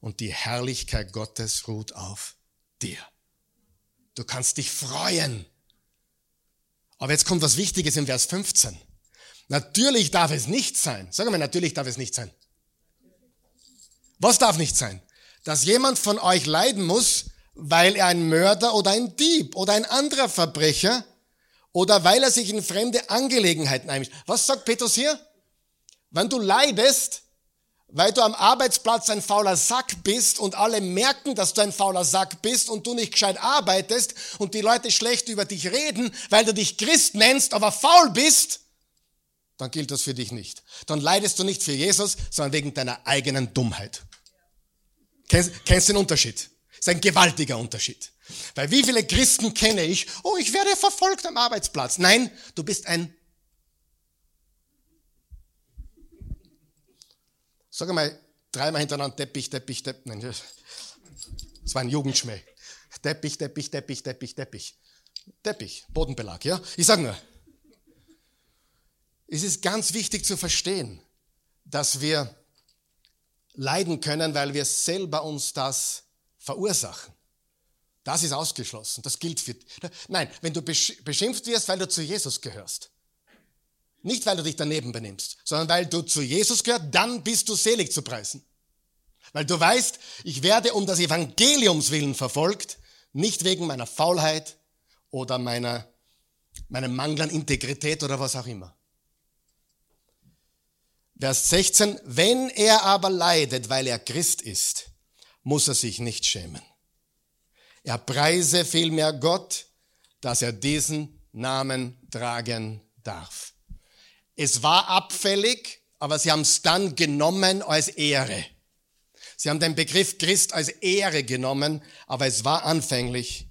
und die Herrlichkeit Gottes ruht auf dir. Du kannst dich freuen. Aber jetzt kommt was Wichtiges in Vers 15. Natürlich darf es nicht sein. Sag mal, natürlich darf es nicht sein. Was darf nicht sein? Dass jemand von euch leiden muss, weil er ein Mörder oder ein Dieb oder ein anderer Verbrecher oder weil er sich in fremde Angelegenheiten einmischt. Was sagt Petrus hier? Wenn du leidest, weil du am Arbeitsplatz ein fauler Sack bist und alle merken, dass du ein fauler Sack bist und du nicht gescheit arbeitest und die Leute schlecht über dich reden, weil du dich Christ nennst, aber faul bist, dann gilt das für dich nicht. Dann leidest du nicht für Jesus, sondern wegen deiner eigenen Dummheit. Kennst, kennst den Unterschied? Ist ein gewaltiger Unterschied. Weil wie viele Christen kenne ich? Oh, ich werde verfolgt am Arbeitsplatz. Nein, du bist ein Sag mal, dreimal hintereinander Teppich, Teppich, Teppich. Nein, das war ein Jugendschmäh. Teppich, Teppich, Teppich, Teppich, Teppich. Teppich, Bodenbelag, ja? Ich sage nur, es ist ganz wichtig zu verstehen, dass wir leiden können, weil wir selber uns das verursachen. Das ist ausgeschlossen. Das gilt für. Nein, wenn du beschimpft wirst, weil du zu Jesus gehörst. Nicht, weil du dich daneben benimmst, sondern weil du zu Jesus gehörst, dann bist du selig zu preisen. Weil du weißt, ich werde um das Evangeliums willen verfolgt, nicht wegen meiner Faulheit oder meiner, meinem Mangel an Integrität oder was auch immer. Vers 16, wenn er aber leidet, weil er Christ ist, muss er sich nicht schämen. Er preise vielmehr Gott, dass er diesen Namen tragen darf. Es war abfällig, aber sie haben es dann genommen als Ehre. Sie haben den Begriff Christ als Ehre genommen, aber es war anfänglich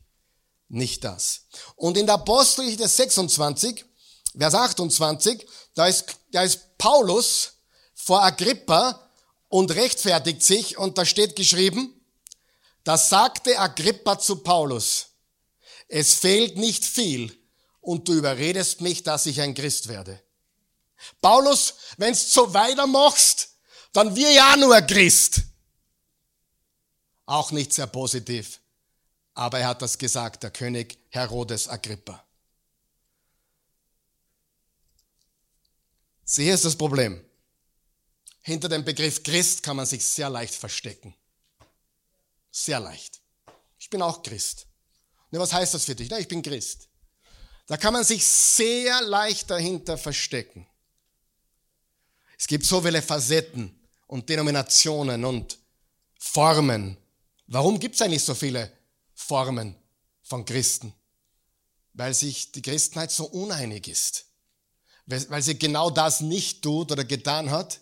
nicht das. Und in der Apostelgeschichte 26, Vers 28, da ist, da ist Paulus vor Agrippa und rechtfertigt sich und da steht geschrieben, da sagte Agrippa zu Paulus, es fehlt nicht viel und du überredest mich, dass ich ein Christ werde. Paulus, wenn du so weitermachst, dann wir ja nur Christ. Auch nicht sehr positiv. Aber er hat das gesagt, der König Herodes Agrippa. Sie ist das Problem. Hinter dem Begriff Christ kann man sich sehr leicht verstecken. Sehr leicht. Ich bin auch Christ. Und was heißt das für dich? Na, ich bin Christ. Da kann man sich sehr leicht dahinter verstecken. Es gibt so viele Facetten und Denominationen und Formen. Warum gibt es eigentlich so viele Formen von Christen? Weil sich die Christenheit so uneinig ist. Weil sie genau das nicht tut oder getan hat,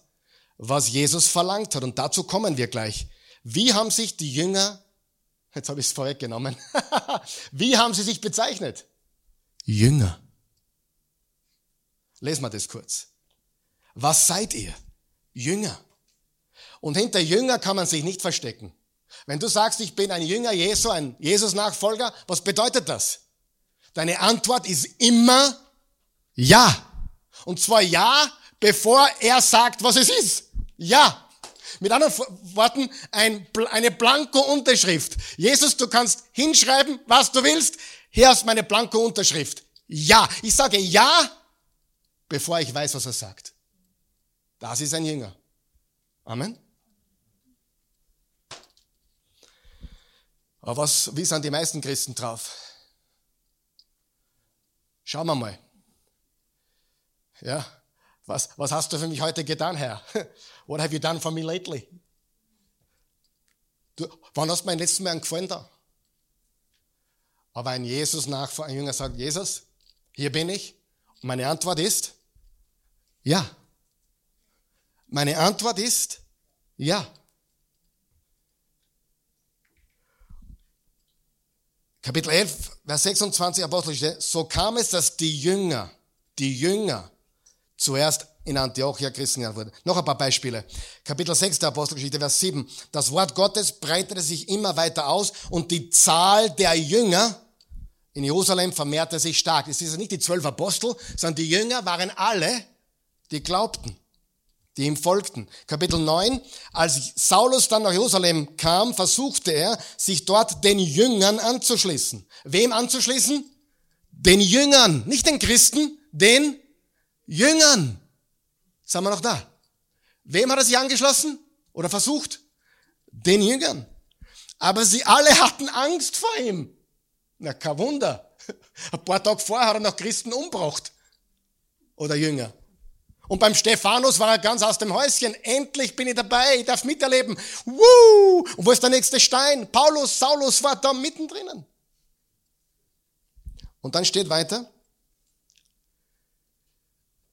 was Jesus verlangt hat. Und dazu kommen wir gleich. Wie haben sich die Jünger, jetzt habe ich es vorweggenommen, wie haben sie sich bezeichnet? Jünger. Lesen wir das kurz. Was seid ihr? Jünger. Und hinter Jünger kann man sich nicht verstecken. Wenn du sagst, ich bin ein Jünger Jesu, ein Jesus-Nachfolger, was bedeutet das? Deine Antwort ist immer Ja. Und zwar Ja, bevor er sagt, was es ist. Ja. Mit anderen Worten, ein, eine Blanko-Unterschrift. Jesus, du kannst hinschreiben, was du willst. Hier ist meine Blanko-Unterschrift. Ja. Ich sage Ja, bevor ich weiß, was er sagt. Das ist ein Jünger. Amen. Aber was, wie sind die meisten Christen drauf? Schauen wir mal. Ja, was, was hast du für mich heute getan, Herr? What have you done for me lately? Du, wann hast du mein letztes Mal einen Gefallen da? Aber ein Jesus nach, ein Jünger sagt, Jesus, hier bin ich. Und meine Antwort ist, ja. Meine Antwort ist, ja. Kapitel 11, Vers 26 Apostelgeschichte. So kam es, dass die Jünger, die Jünger, zuerst in Antiochia Christen genannt wurden. Noch ein paar Beispiele. Kapitel 6 der Apostelgeschichte, Vers 7. Das Wort Gottes breitete sich immer weiter aus und die Zahl der Jünger in Jerusalem vermehrte sich stark. Es sind nicht die zwölf Apostel, sondern die Jünger waren alle, die glaubten, die ihm folgten. Kapitel 9. Als Saulus dann nach Jerusalem kam, versuchte er, sich dort den Jüngern anzuschließen. Wem anzuschließen? Den Jüngern, nicht den Christen, den Jüngern. Sind wir noch da? Wem hat er sich angeschlossen oder versucht? Den Jüngern. Aber sie alle hatten Angst vor ihm. Na, kein Wunder. Ein paar Tage vorher hat er noch Christen umgebracht. Oder Jünger. Und beim Stephanus war er ganz aus dem Häuschen. Endlich bin ich dabei, ich darf miterleben. Woo! Und wo ist der nächste Stein? Paulus, Saulus war da mittendrin. Und dann steht weiter,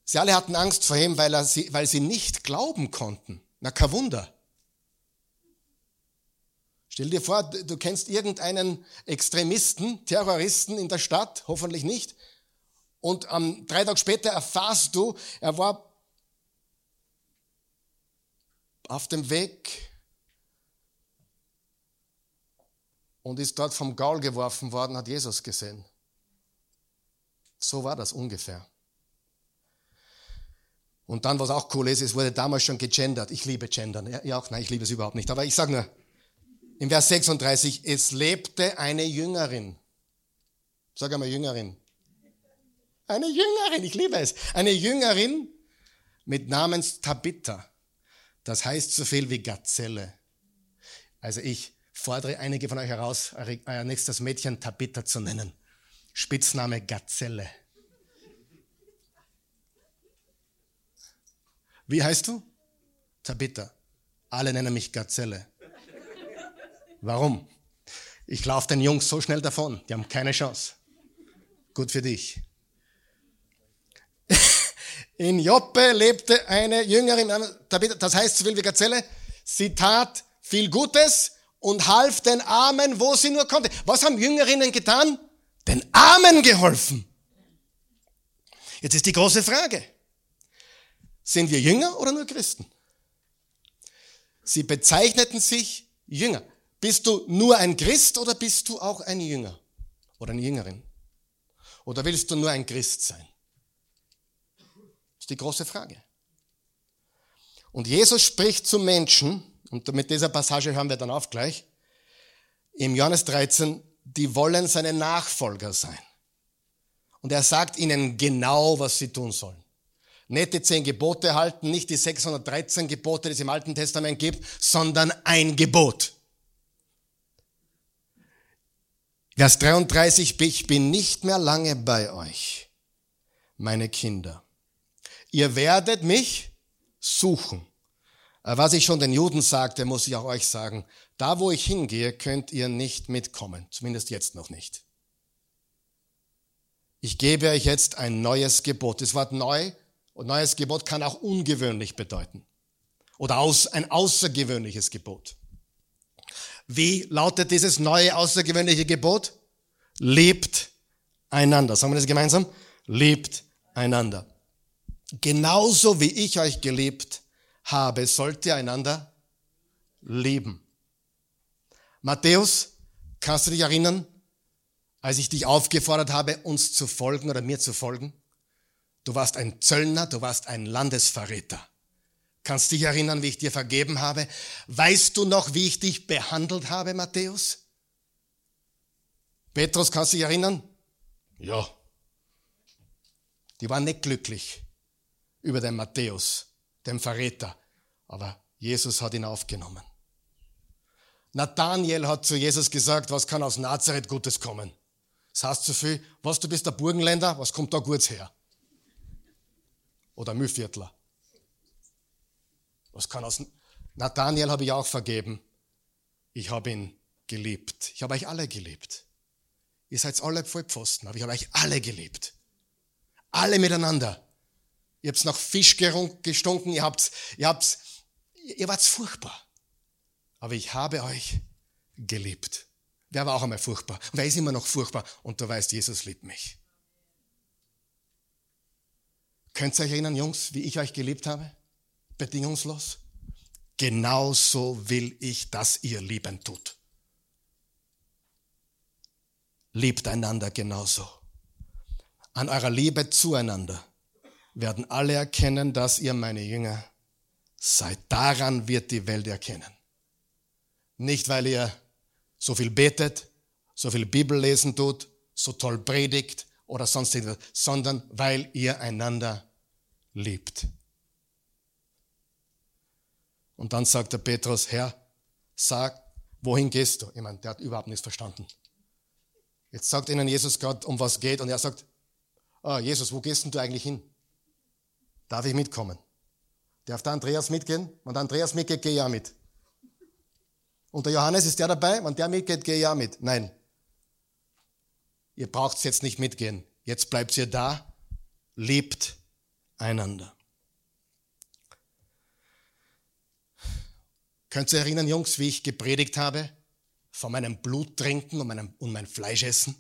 Sie alle hatten Angst vor ihm, weil, er sie, weil sie nicht glauben konnten. Na, kein Wunder. Stell dir vor, du kennst irgendeinen Extremisten, Terroristen in der Stadt, hoffentlich nicht, und ähm, drei Tage später erfahrst du, er war auf dem Weg und ist dort vom Gaul geworfen worden, hat Jesus gesehen. So war das ungefähr. Und dann, was auch cool ist, es wurde damals schon gegendert. Ich liebe Gendern. Ja, auch, nein, ich liebe es überhaupt nicht. Aber ich sage nur, im Vers 36, es lebte eine Jüngerin. Sag einmal Jüngerin. Eine Jüngerin, ich liebe es. Eine Jüngerin mit Namens Tabitha. Das heißt so viel wie Gazelle. Also ich fordere einige von euch heraus, euer nächstes Mädchen Tabitha zu nennen. Spitzname Gazelle. Wie heißt du? Tabitha. Alle nennen mich Gazelle. Warum? Ich laufe den Jungs so schnell davon, die haben keine Chance. Gut für dich. In Joppe lebte eine Jüngerin, das heißt so viel wie Gazelle, sie tat viel Gutes und half den Armen, wo sie nur konnte. Was haben Jüngerinnen getan? Den Armen geholfen. Jetzt ist die große Frage. Sind wir Jünger oder nur Christen? Sie bezeichneten sich Jünger. Bist du nur ein Christ oder bist du auch ein Jünger oder eine Jüngerin? Oder willst du nur ein Christ sein? Die große Frage. Und Jesus spricht zu Menschen, und mit dieser Passage hören wir dann auf gleich, im Johannes 13, die wollen seine Nachfolger sein. Und er sagt ihnen genau, was sie tun sollen. Nicht die zehn Gebote halten, nicht die 613 Gebote, die es im Alten Testament gibt, sondern ein Gebot. Vers 33, ich bin nicht mehr lange bei euch, meine Kinder. Ihr werdet mich suchen. Äh, was ich schon den Juden sagte, muss ich auch euch sagen. Da, wo ich hingehe, könnt ihr nicht mitkommen. Zumindest jetzt noch nicht. Ich gebe euch jetzt ein neues Gebot. Das Wort neu und neues Gebot kann auch ungewöhnlich bedeuten. Oder aus, ein außergewöhnliches Gebot. Wie lautet dieses neue außergewöhnliche Gebot? Lebt einander. Sagen wir das gemeinsam? Lebt einander. Genauso wie ich euch gelebt habe, sollt ihr einander leben. Matthäus, kannst du dich erinnern, als ich dich aufgefordert habe, uns zu folgen oder mir zu folgen? Du warst ein Zöllner, du warst ein Landesverräter. Kannst dich erinnern, wie ich dir vergeben habe? Weißt du noch, wie ich dich behandelt habe, Matthäus? Petrus, kannst du dich erinnern? Ja. Die waren nicht glücklich über den Matthäus, den Verräter, aber Jesus hat ihn aufgenommen. Nathaniel hat zu Jesus gesagt, was kann aus Nazareth Gutes kommen? Das heißt so viel, was, du bist der Burgenländer, was kommt da Gutes her? Oder Mühlviertler. Was kann aus... Nathaniel habe ich auch vergeben. Ich habe ihn geliebt. Ich habe euch alle geliebt. Ihr seid alle Vollpfosten, aber ich habe euch alle geliebt. Alle miteinander. Ihr habt nach Fisch gestunken, ihr habt, ihr habt, ihr wart furchtbar. Aber ich habe euch geliebt. Wer war auch einmal furchtbar? Wer ist immer noch furchtbar? Und du weißt, Jesus liebt mich. Könnt ihr euch erinnern, Jungs, wie ich euch geliebt habe? bedingungslos? Genauso will ich, dass ihr lieben tut. Liebt einander genauso. An eurer Liebe zueinander werden alle erkennen, dass ihr meine Jünger seid. Daran wird die Welt erkennen. Nicht, weil ihr so viel betet, so viel Bibel lesen tut, so toll predigt oder sonst irgendwas, sondern weil ihr einander liebt. Und dann sagt der Petrus, Herr, sag, wohin gehst du? Ich meine, der hat überhaupt nichts verstanden. Jetzt sagt ihnen Jesus gerade, um was geht, und er sagt, oh, Jesus, wo gehst denn du eigentlich hin? Darf ich mitkommen? Darf der Andreas mitgehen? Wenn der Andreas mitgeht, gehe ich auch mit. Und der Johannes ist der dabei? Wenn der mitgeht, gehe ich auch mit. Nein. Ihr braucht jetzt nicht mitgehen. Jetzt bleibt ihr da, lebt einander. Könnt ihr erinnern, Jungs, wie ich gepredigt habe? von meinem Blut trinken und, meinem, und mein Fleisch essen.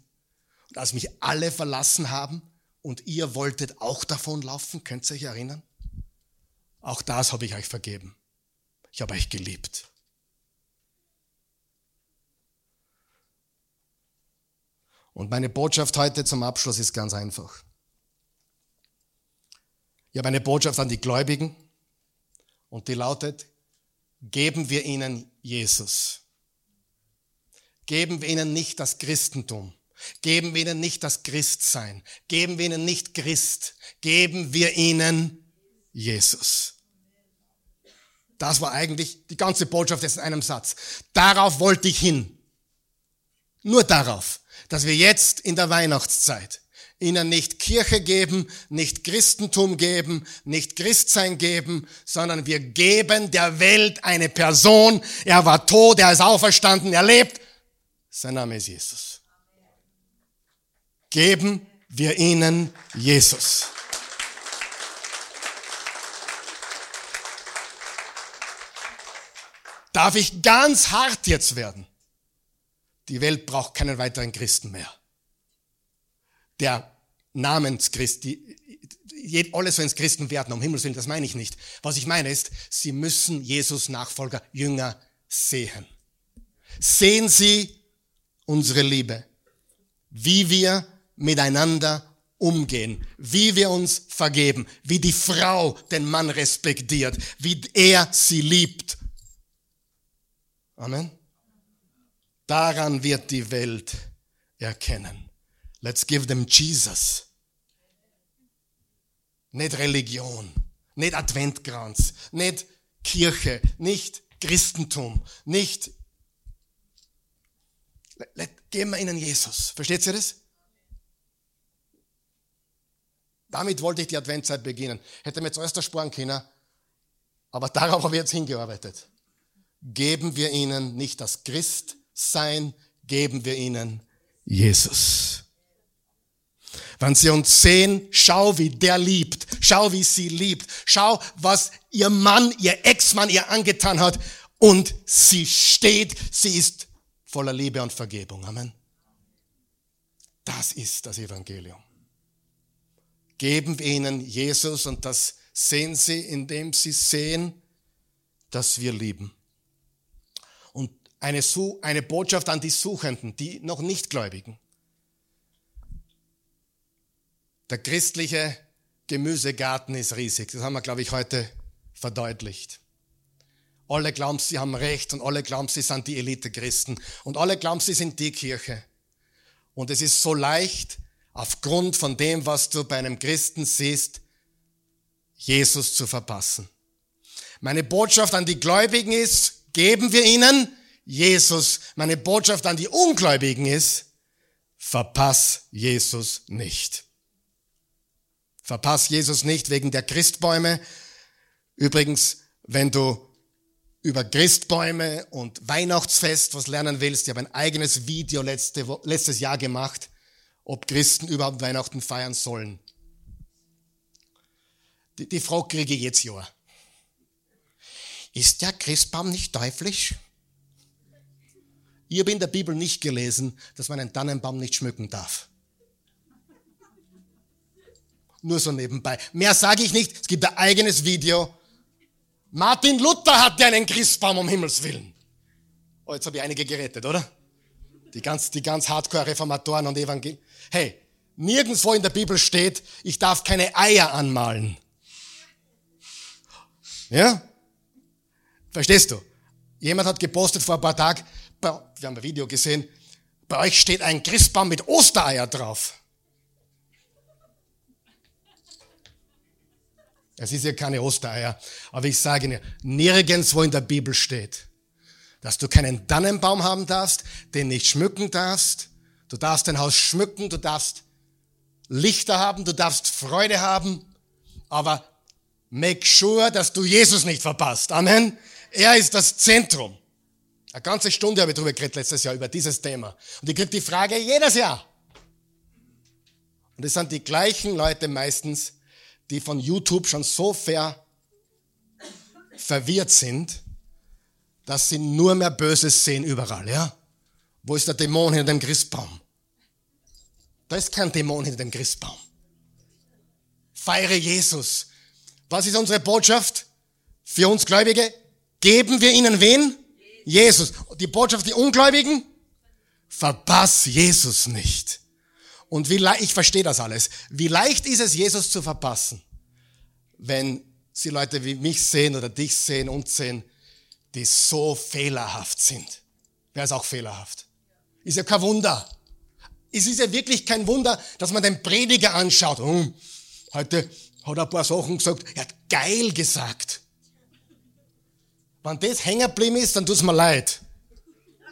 Und als mich alle verlassen haben und ihr wolltet auch davonlaufen, könnt ihr euch erinnern? Auch das habe ich euch vergeben. Ich habe euch geliebt. Und meine Botschaft heute zum Abschluss ist ganz einfach. Ich habe eine Botschaft an die Gläubigen und die lautet, geben wir ihnen Jesus. Geben wir ihnen nicht das Christentum. Geben wir ihnen nicht das Christsein. Geben wir ihnen nicht Christ. Geben wir ihnen Jesus. Das war eigentlich die ganze Botschaft jetzt in einem Satz. Darauf wollte ich hin. Nur darauf, dass wir jetzt in der Weihnachtszeit ihnen nicht Kirche geben, nicht Christentum geben, nicht Christsein geben, sondern wir geben der Welt eine Person. Er war tot, er ist auferstanden, er lebt. Sein Name ist Jesus. Geben wir ihnen Jesus. Darf ich ganz hart jetzt werden? Die Welt braucht keinen weiteren Christen mehr. Der Namenschrist, die, alle sollen Christen werden, um Himmels Willen, das meine ich nicht. Was ich meine ist, sie müssen Jesus Nachfolger, Jünger sehen. Sehen Sie unsere Liebe, wie wir miteinander umgehen, wie wir uns vergeben, wie die Frau den Mann respektiert, wie er sie liebt. Amen. Daran wird die Welt erkennen. Let's give them Jesus. Nicht Religion, nicht Adventkranz, nicht Kirche, nicht Christentum, nicht. Geben wir ihnen Jesus. Versteht ihr das? Damit wollte ich die Adventzeit beginnen. Hätte mir zuerst ersparen können, aber darauf habe ich jetzt hingearbeitet. Geben wir ihnen nicht das Christsein, geben wir ihnen Jesus. Wenn sie uns sehen, schau, wie der liebt. Schau, wie sie liebt. Schau, was ihr Mann, ihr Ex-Mann ihr angetan hat. Und sie steht, sie ist voller Liebe und Vergebung. Amen. Das ist das Evangelium. Geben wir ihnen Jesus und das sehen sie, indem sie sehen, dass wir lieben. Und eine, eine Botschaft an die Suchenden, die noch nicht Gläubigen. Der christliche Gemüsegarten ist riesig. Das haben wir, glaube ich, heute verdeutlicht. Alle glauben, sie haben Recht und alle glauben, sie sind die Elite-Christen und alle glauben, sie sind die Kirche. Und es ist so leicht, aufgrund von dem, was du bei einem Christen siehst, Jesus zu verpassen. Meine Botschaft an die Gläubigen ist, geben wir ihnen Jesus. Meine Botschaft an die Ungläubigen ist, verpass Jesus nicht. Verpass Jesus nicht wegen der Christbäume. Übrigens, wenn du über Christbäume und Weihnachtsfest was lernen willst, ich habe ein eigenes Video letzte, letztes Jahr gemacht, ob Christen überhaupt Weihnachten feiern sollen. Die, die Frage kriege ich jetzt ja. Ist der Christbaum nicht teuflisch? Ich habe in der Bibel nicht gelesen, dass man einen Tannenbaum nicht schmücken darf. Nur so nebenbei. Mehr sage ich nicht. Es gibt ein eigenes Video. Martin Luther hatte einen Christbaum um Himmels Willen. Oh, jetzt habe ich einige gerettet, oder? Die ganz, die ganz Hardcore-Reformatoren und Evangelien. Hey, nirgendwo in der Bibel steht, ich darf keine Eier anmalen. Ja? Verstehst du? Jemand hat gepostet vor ein paar Tagen, wir haben ein Video gesehen, bei euch steht ein Christbaum mit Ostereier drauf. Es ist ja keine Ostereier. Aber ich sage Ihnen, nirgends, wo in der Bibel steht, dass du keinen Tannenbaum haben darfst, den nicht schmücken darfst. Du darfst dein Haus schmücken, du darfst Lichter haben, du darfst Freude haben. Aber make sure, dass du Jesus nicht verpasst. Amen. Er ist das Zentrum. Eine ganze Stunde habe ich darüber geredet letztes Jahr, über dieses Thema. Und ich kriege die Frage jedes Jahr. Und es sind die gleichen Leute meistens, die von YouTube schon so ver, verwirrt sind, dass sie nur mehr Böses sehen überall, ja? Wo ist der Dämon hinter dem Christbaum? Da ist kein Dämon hinter dem Christbaum. Feiere Jesus. Was ist unsere Botschaft für uns Gläubige? Geben wir ihnen wen? Jesus. Die Botschaft, die Ungläubigen? Verpass Jesus nicht. Und wie leicht, ich verstehe das alles. Wie leicht ist es, Jesus zu verpassen, wenn sie Leute wie mich sehen oder dich sehen, und sehen, die so fehlerhaft sind. Wer ist auch fehlerhaft? Ist ja kein Wunder. Es ist ja wirklich kein Wunder, dass man den Prediger anschaut. Hm, heute hat er ein paar Sachen gesagt. Er hat geil gesagt. Wenn das hängen ist, dann tut's mir leid.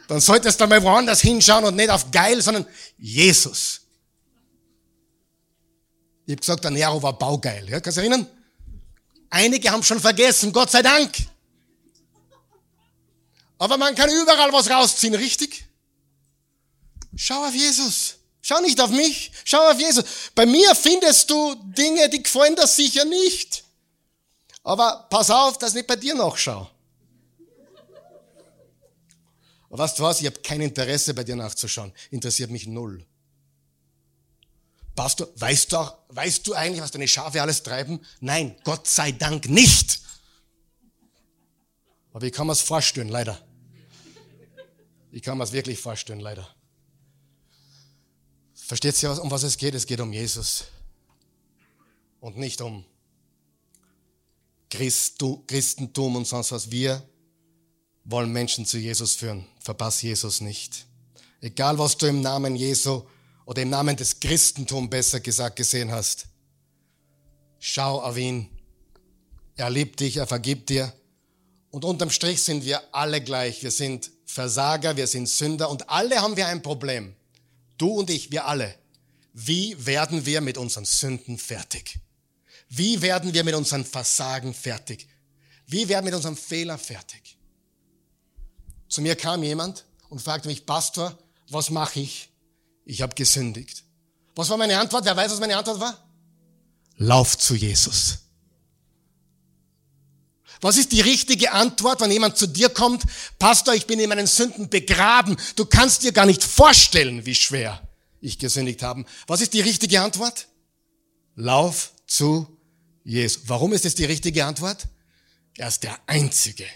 Dann solltest du mal woanders hinschauen und nicht auf geil, sondern Jesus. Ich habe gesagt, der Nero war baugeil. Ja, kannst du erinnern? Einige haben schon vergessen, Gott sei Dank. Aber man kann überall was rausziehen, richtig? Schau auf Jesus. Schau nicht auf mich, schau auf Jesus. Bei mir findest du Dinge, die gefallen dir sicher nicht. Aber pass auf, dass ich nicht bei dir nachschau. Aber weißt du was? Ich habe kein Interesse, bei dir nachzuschauen. Interessiert mich null. Pastor, weißt du, weißt du eigentlich, was deine Schafe alles treiben? Nein, Gott sei Dank nicht. Aber ich kann mir es vorstellen, leider. Ich kann mir es wirklich vorstellen, leider. Versteht ihr, um was es geht? Es geht um Jesus. Und nicht um Christentum und sonst was. Wir wollen Menschen zu Jesus führen. Verpass Jesus nicht. Egal, was du im Namen Jesu oder im Namen des Christentums besser gesagt gesehen hast. Schau auf ihn. Er liebt dich, er vergibt dir. Und unterm Strich sind wir alle gleich. Wir sind Versager, wir sind Sünder und alle haben wir ein Problem. Du und ich, wir alle. Wie werden wir mit unseren Sünden fertig? Wie werden wir mit unseren Versagen fertig? Wie werden wir mit unserem Fehler fertig? Zu mir kam jemand und fragte mich, Pastor, was mache ich? ich habe gesündigt. Was war meine Antwort? Wer weiß, was meine Antwort war? Lauf zu Jesus. Was ist die richtige Antwort, wenn jemand zu dir kommt, Pastor, ich bin in meinen Sünden begraben. Du kannst dir gar nicht vorstellen, wie schwer ich gesündigt habe. Was ist die richtige Antwort? Lauf zu Jesus. Warum ist es die richtige Antwort? Er ist der Einzige.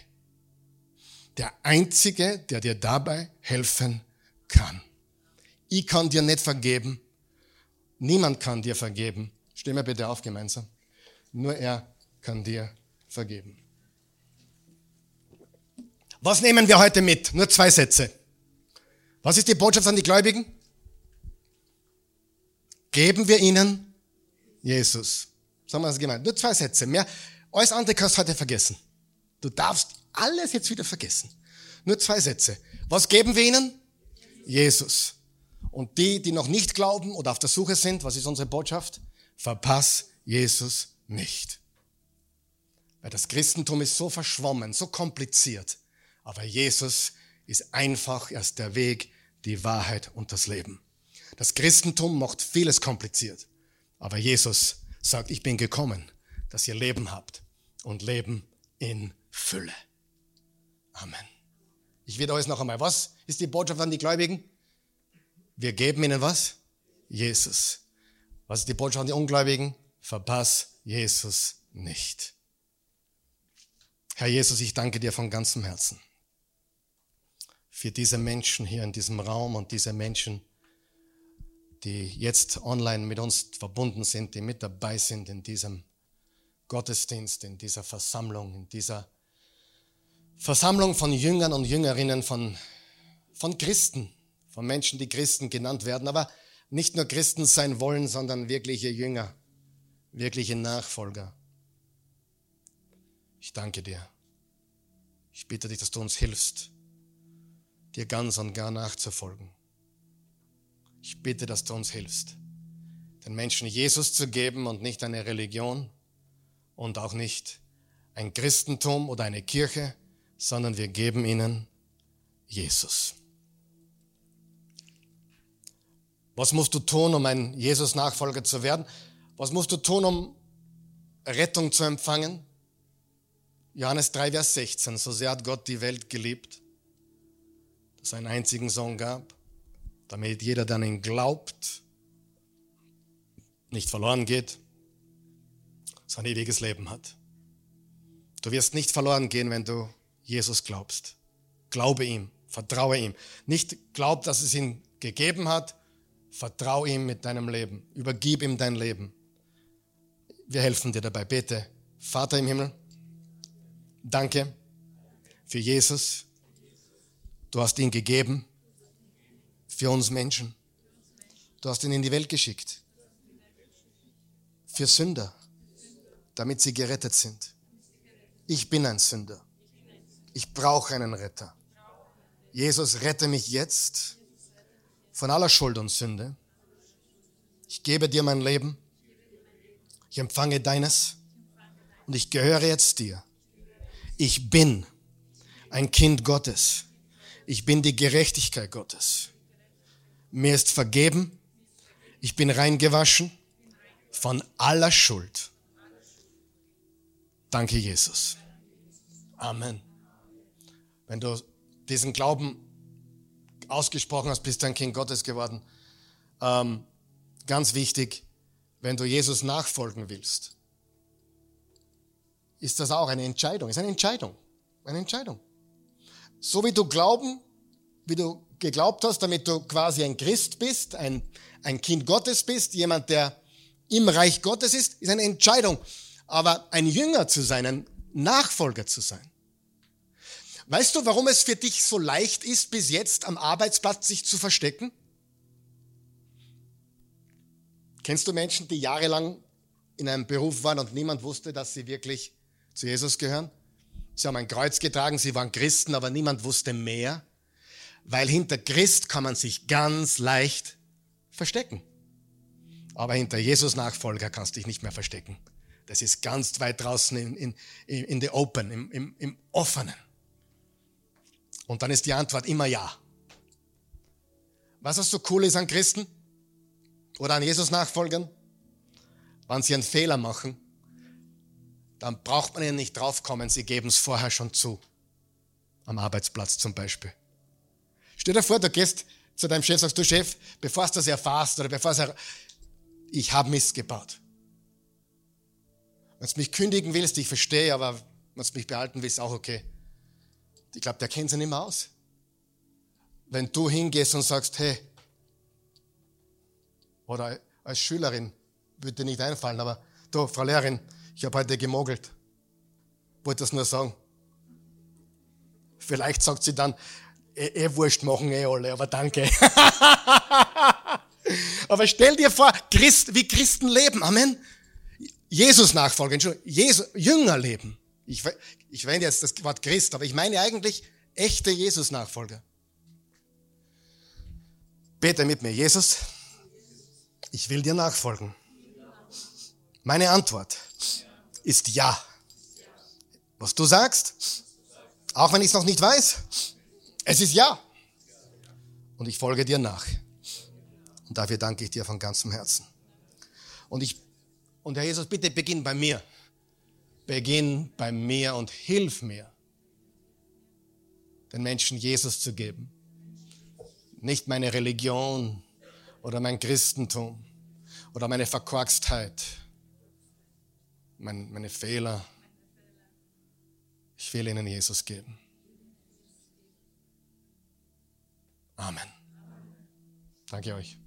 Der Einzige, der dir dabei helfen kann. Ich kann dir nicht vergeben. Niemand kann dir vergeben. Steh mir bitte auf gemeinsam. Nur er kann dir vergeben. Was nehmen wir heute mit? Nur zwei Sätze. Was ist die Botschaft an die Gläubigen? Geben wir ihnen Jesus. Sagen wir das gemeint. Nur zwei Sätze. Mehr. Alles andere kannst du heute vergessen. Du darfst alles jetzt wieder vergessen. Nur zwei Sätze. Was geben wir ihnen? Jesus. Und die, die noch nicht glauben oder auf der Suche sind, was ist unsere Botschaft? Verpass Jesus nicht. Weil das Christentum ist so verschwommen, so kompliziert. Aber Jesus ist einfach erst der Weg, die Wahrheit und das Leben. Das Christentum macht vieles kompliziert. Aber Jesus sagt, ich bin gekommen, dass ihr Leben habt und Leben in Fülle. Amen. Ich werde euch noch einmal. Was ist die Botschaft an die Gläubigen? Wir geben ihnen was? Jesus. Was ist die Botschaft an die Ungläubigen? Verpass Jesus nicht. Herr Jesus, ich danke dir von ganzem Herzen für diese Menschen hier in diesem Raum und diese Menschen, die jetzt online mit uns verbunden sind, die mit dabei sind in diesem Gottesdienst, in dieser Versammlung, in dieser Versammlung von Jüngern und Jüngerinnen, von, von Christen, von Menschen, die Christen genannt werden, aber nicht nur Christen sein wollen, sondern wirkliche Jünger, wirkliche Nachfolger. Ich danke dir. Ich bitte dich, dass du uns hilfst, dir ganz und gar nachzufolgen. Ich bitte, dass du uns hilfst, den Menschen Jesus zu geben und nicht eine Religion und auch nicht ein Christentum oder eine Kirche, sondern wir geben ihnen Jesus. Was musst du tun, um ein Jesus-Nachfolger zu werden? Was musst du tun, um Rettung zu empfangen? Johannes 3, Vers 16. So sehr hat Gott die Welt geliebt, seinen einzigen Sohn gab, damit jeder, der an ihn glaubt, nicht verloren geht, sein ewiges Leben hat. Du wirst nicht verloren gehen, wenn du Jesus glaubst. Glaube ihm, vertraue ihm. Nicht glaub, dass es ihn gegeben hat, vertraue ihm mit deinem Leben. Übergib ihm dein Leben. Wir helfen dir dabei. Bete, Vater im Himmel, danke für Jesus. Du hast ihn gegeben für uns Menschen. Du hast ihn in die Welt geschickt. Für Sünder, damit sie gerettet sind. Ich bin ein Sünder. Ich brauche einen Retter. Jesus, rette mich jetzt von aller Schuld und Sünde. Ich gebe dir mein Leben. Ich empfange deines und ich gehöre jetzt dir. Ich bin ein Kind Gottes. Ich bin die Gerechtigkeit Gottes. Mir ist vergeben. Ich bin reingewaschen von aller Schuld. Danke, Jesus. Amen. Wenn du diesen Glauben ausgesprochen hast, bist du ein Kind Gottes geworden. Ähm, ganz wichtig, wenn du Jesus nachfolgen willst, ist das auch eine Entscheidung. Ist eine Entscheidung. Eine Entscheidung. So wie du glauben, wie du geglaubt hast, damit du quasi ein Christ bist, ein, ein Kind Gottes bist, jemand, der im Reich Gottes ist, ist eine Entscheidung. Aber ein Jünger zu sein, ein Nachfolger zu sein. Weißt du, warum es für dich so leicht ist, bis jetzt am Arbeitsplatz sich zu verstecken? Kennst du Menschen, die jahrelang in einem Beruf waren und niemand wusste, dass sie wirklich zu Jesus gehören? Sie haben ein Kreuz getragen, sie waren Christen, aber niemand wusste mehr, weil hinter Christ kann man sich ganz leicht verstecken. Aber hinter Jesus Nachfolger kannst du dich nicht mehr verstecken. Das ist ganz weit draußen in, in, in the open, im, im, im offenen. Und dann ist die Antwort immer ja. Was ist so cool ist an Christen oder an Jesus-Nachfolgern? Wenn sie einen Fehler machen, dann braucht man ihnen nicht draufkommen, sie geben es vorher schon zu. Am Arbeitsplatz zum Beispiel. Stell dir vor, du gehst zu deinem Chef, sagst du Chef, bevor du das erfährst oder bevor es, ich habe Mist gebaut. Wenn du mich kündigen willst, ich verstehe, aber wenn du mich behalten willst, auch okay. Ich glaube, der kennt sich nicht mehr aus. Wenn du hingehst und sagst, hey, oder als Schülerin, würde dir nicht einfallen, aber du, Frau Lehrerin, ich habe heute gemogelt. Wollte das nur sagen. Vielleicht sagt sie dann, eh, eh wurscht machen eh alle, aber danke. aber stell dir vor, Christ, wie Christen leben, Amen. Jesus nachfolgen, Jesus, Jünger leben. Ich, ich verwende jetzt das Wort Christ, aber ich meine eigentlich echte Jesus-Nachfolger. Bete mit mir, Jesus, ich will dir nachfolgen. Meine Antwort ist ja. Was du sagst, auch wenn ich es noch nicht weiß, es ist ja. Und ich folge dir nach. Und dafür danke ich dir von ganzem Herzen. Und ich, und Herr Jesus, bitte beginn bei mir. Beginn bei mir und hilf mir, den Menschen Jesus zu geben. Nicht meine Religion oder mein Christentum oder meine Verkorkstheit, mein, meine Fehler. Ich will ihnen Jesus geben. Amen. Danke euch.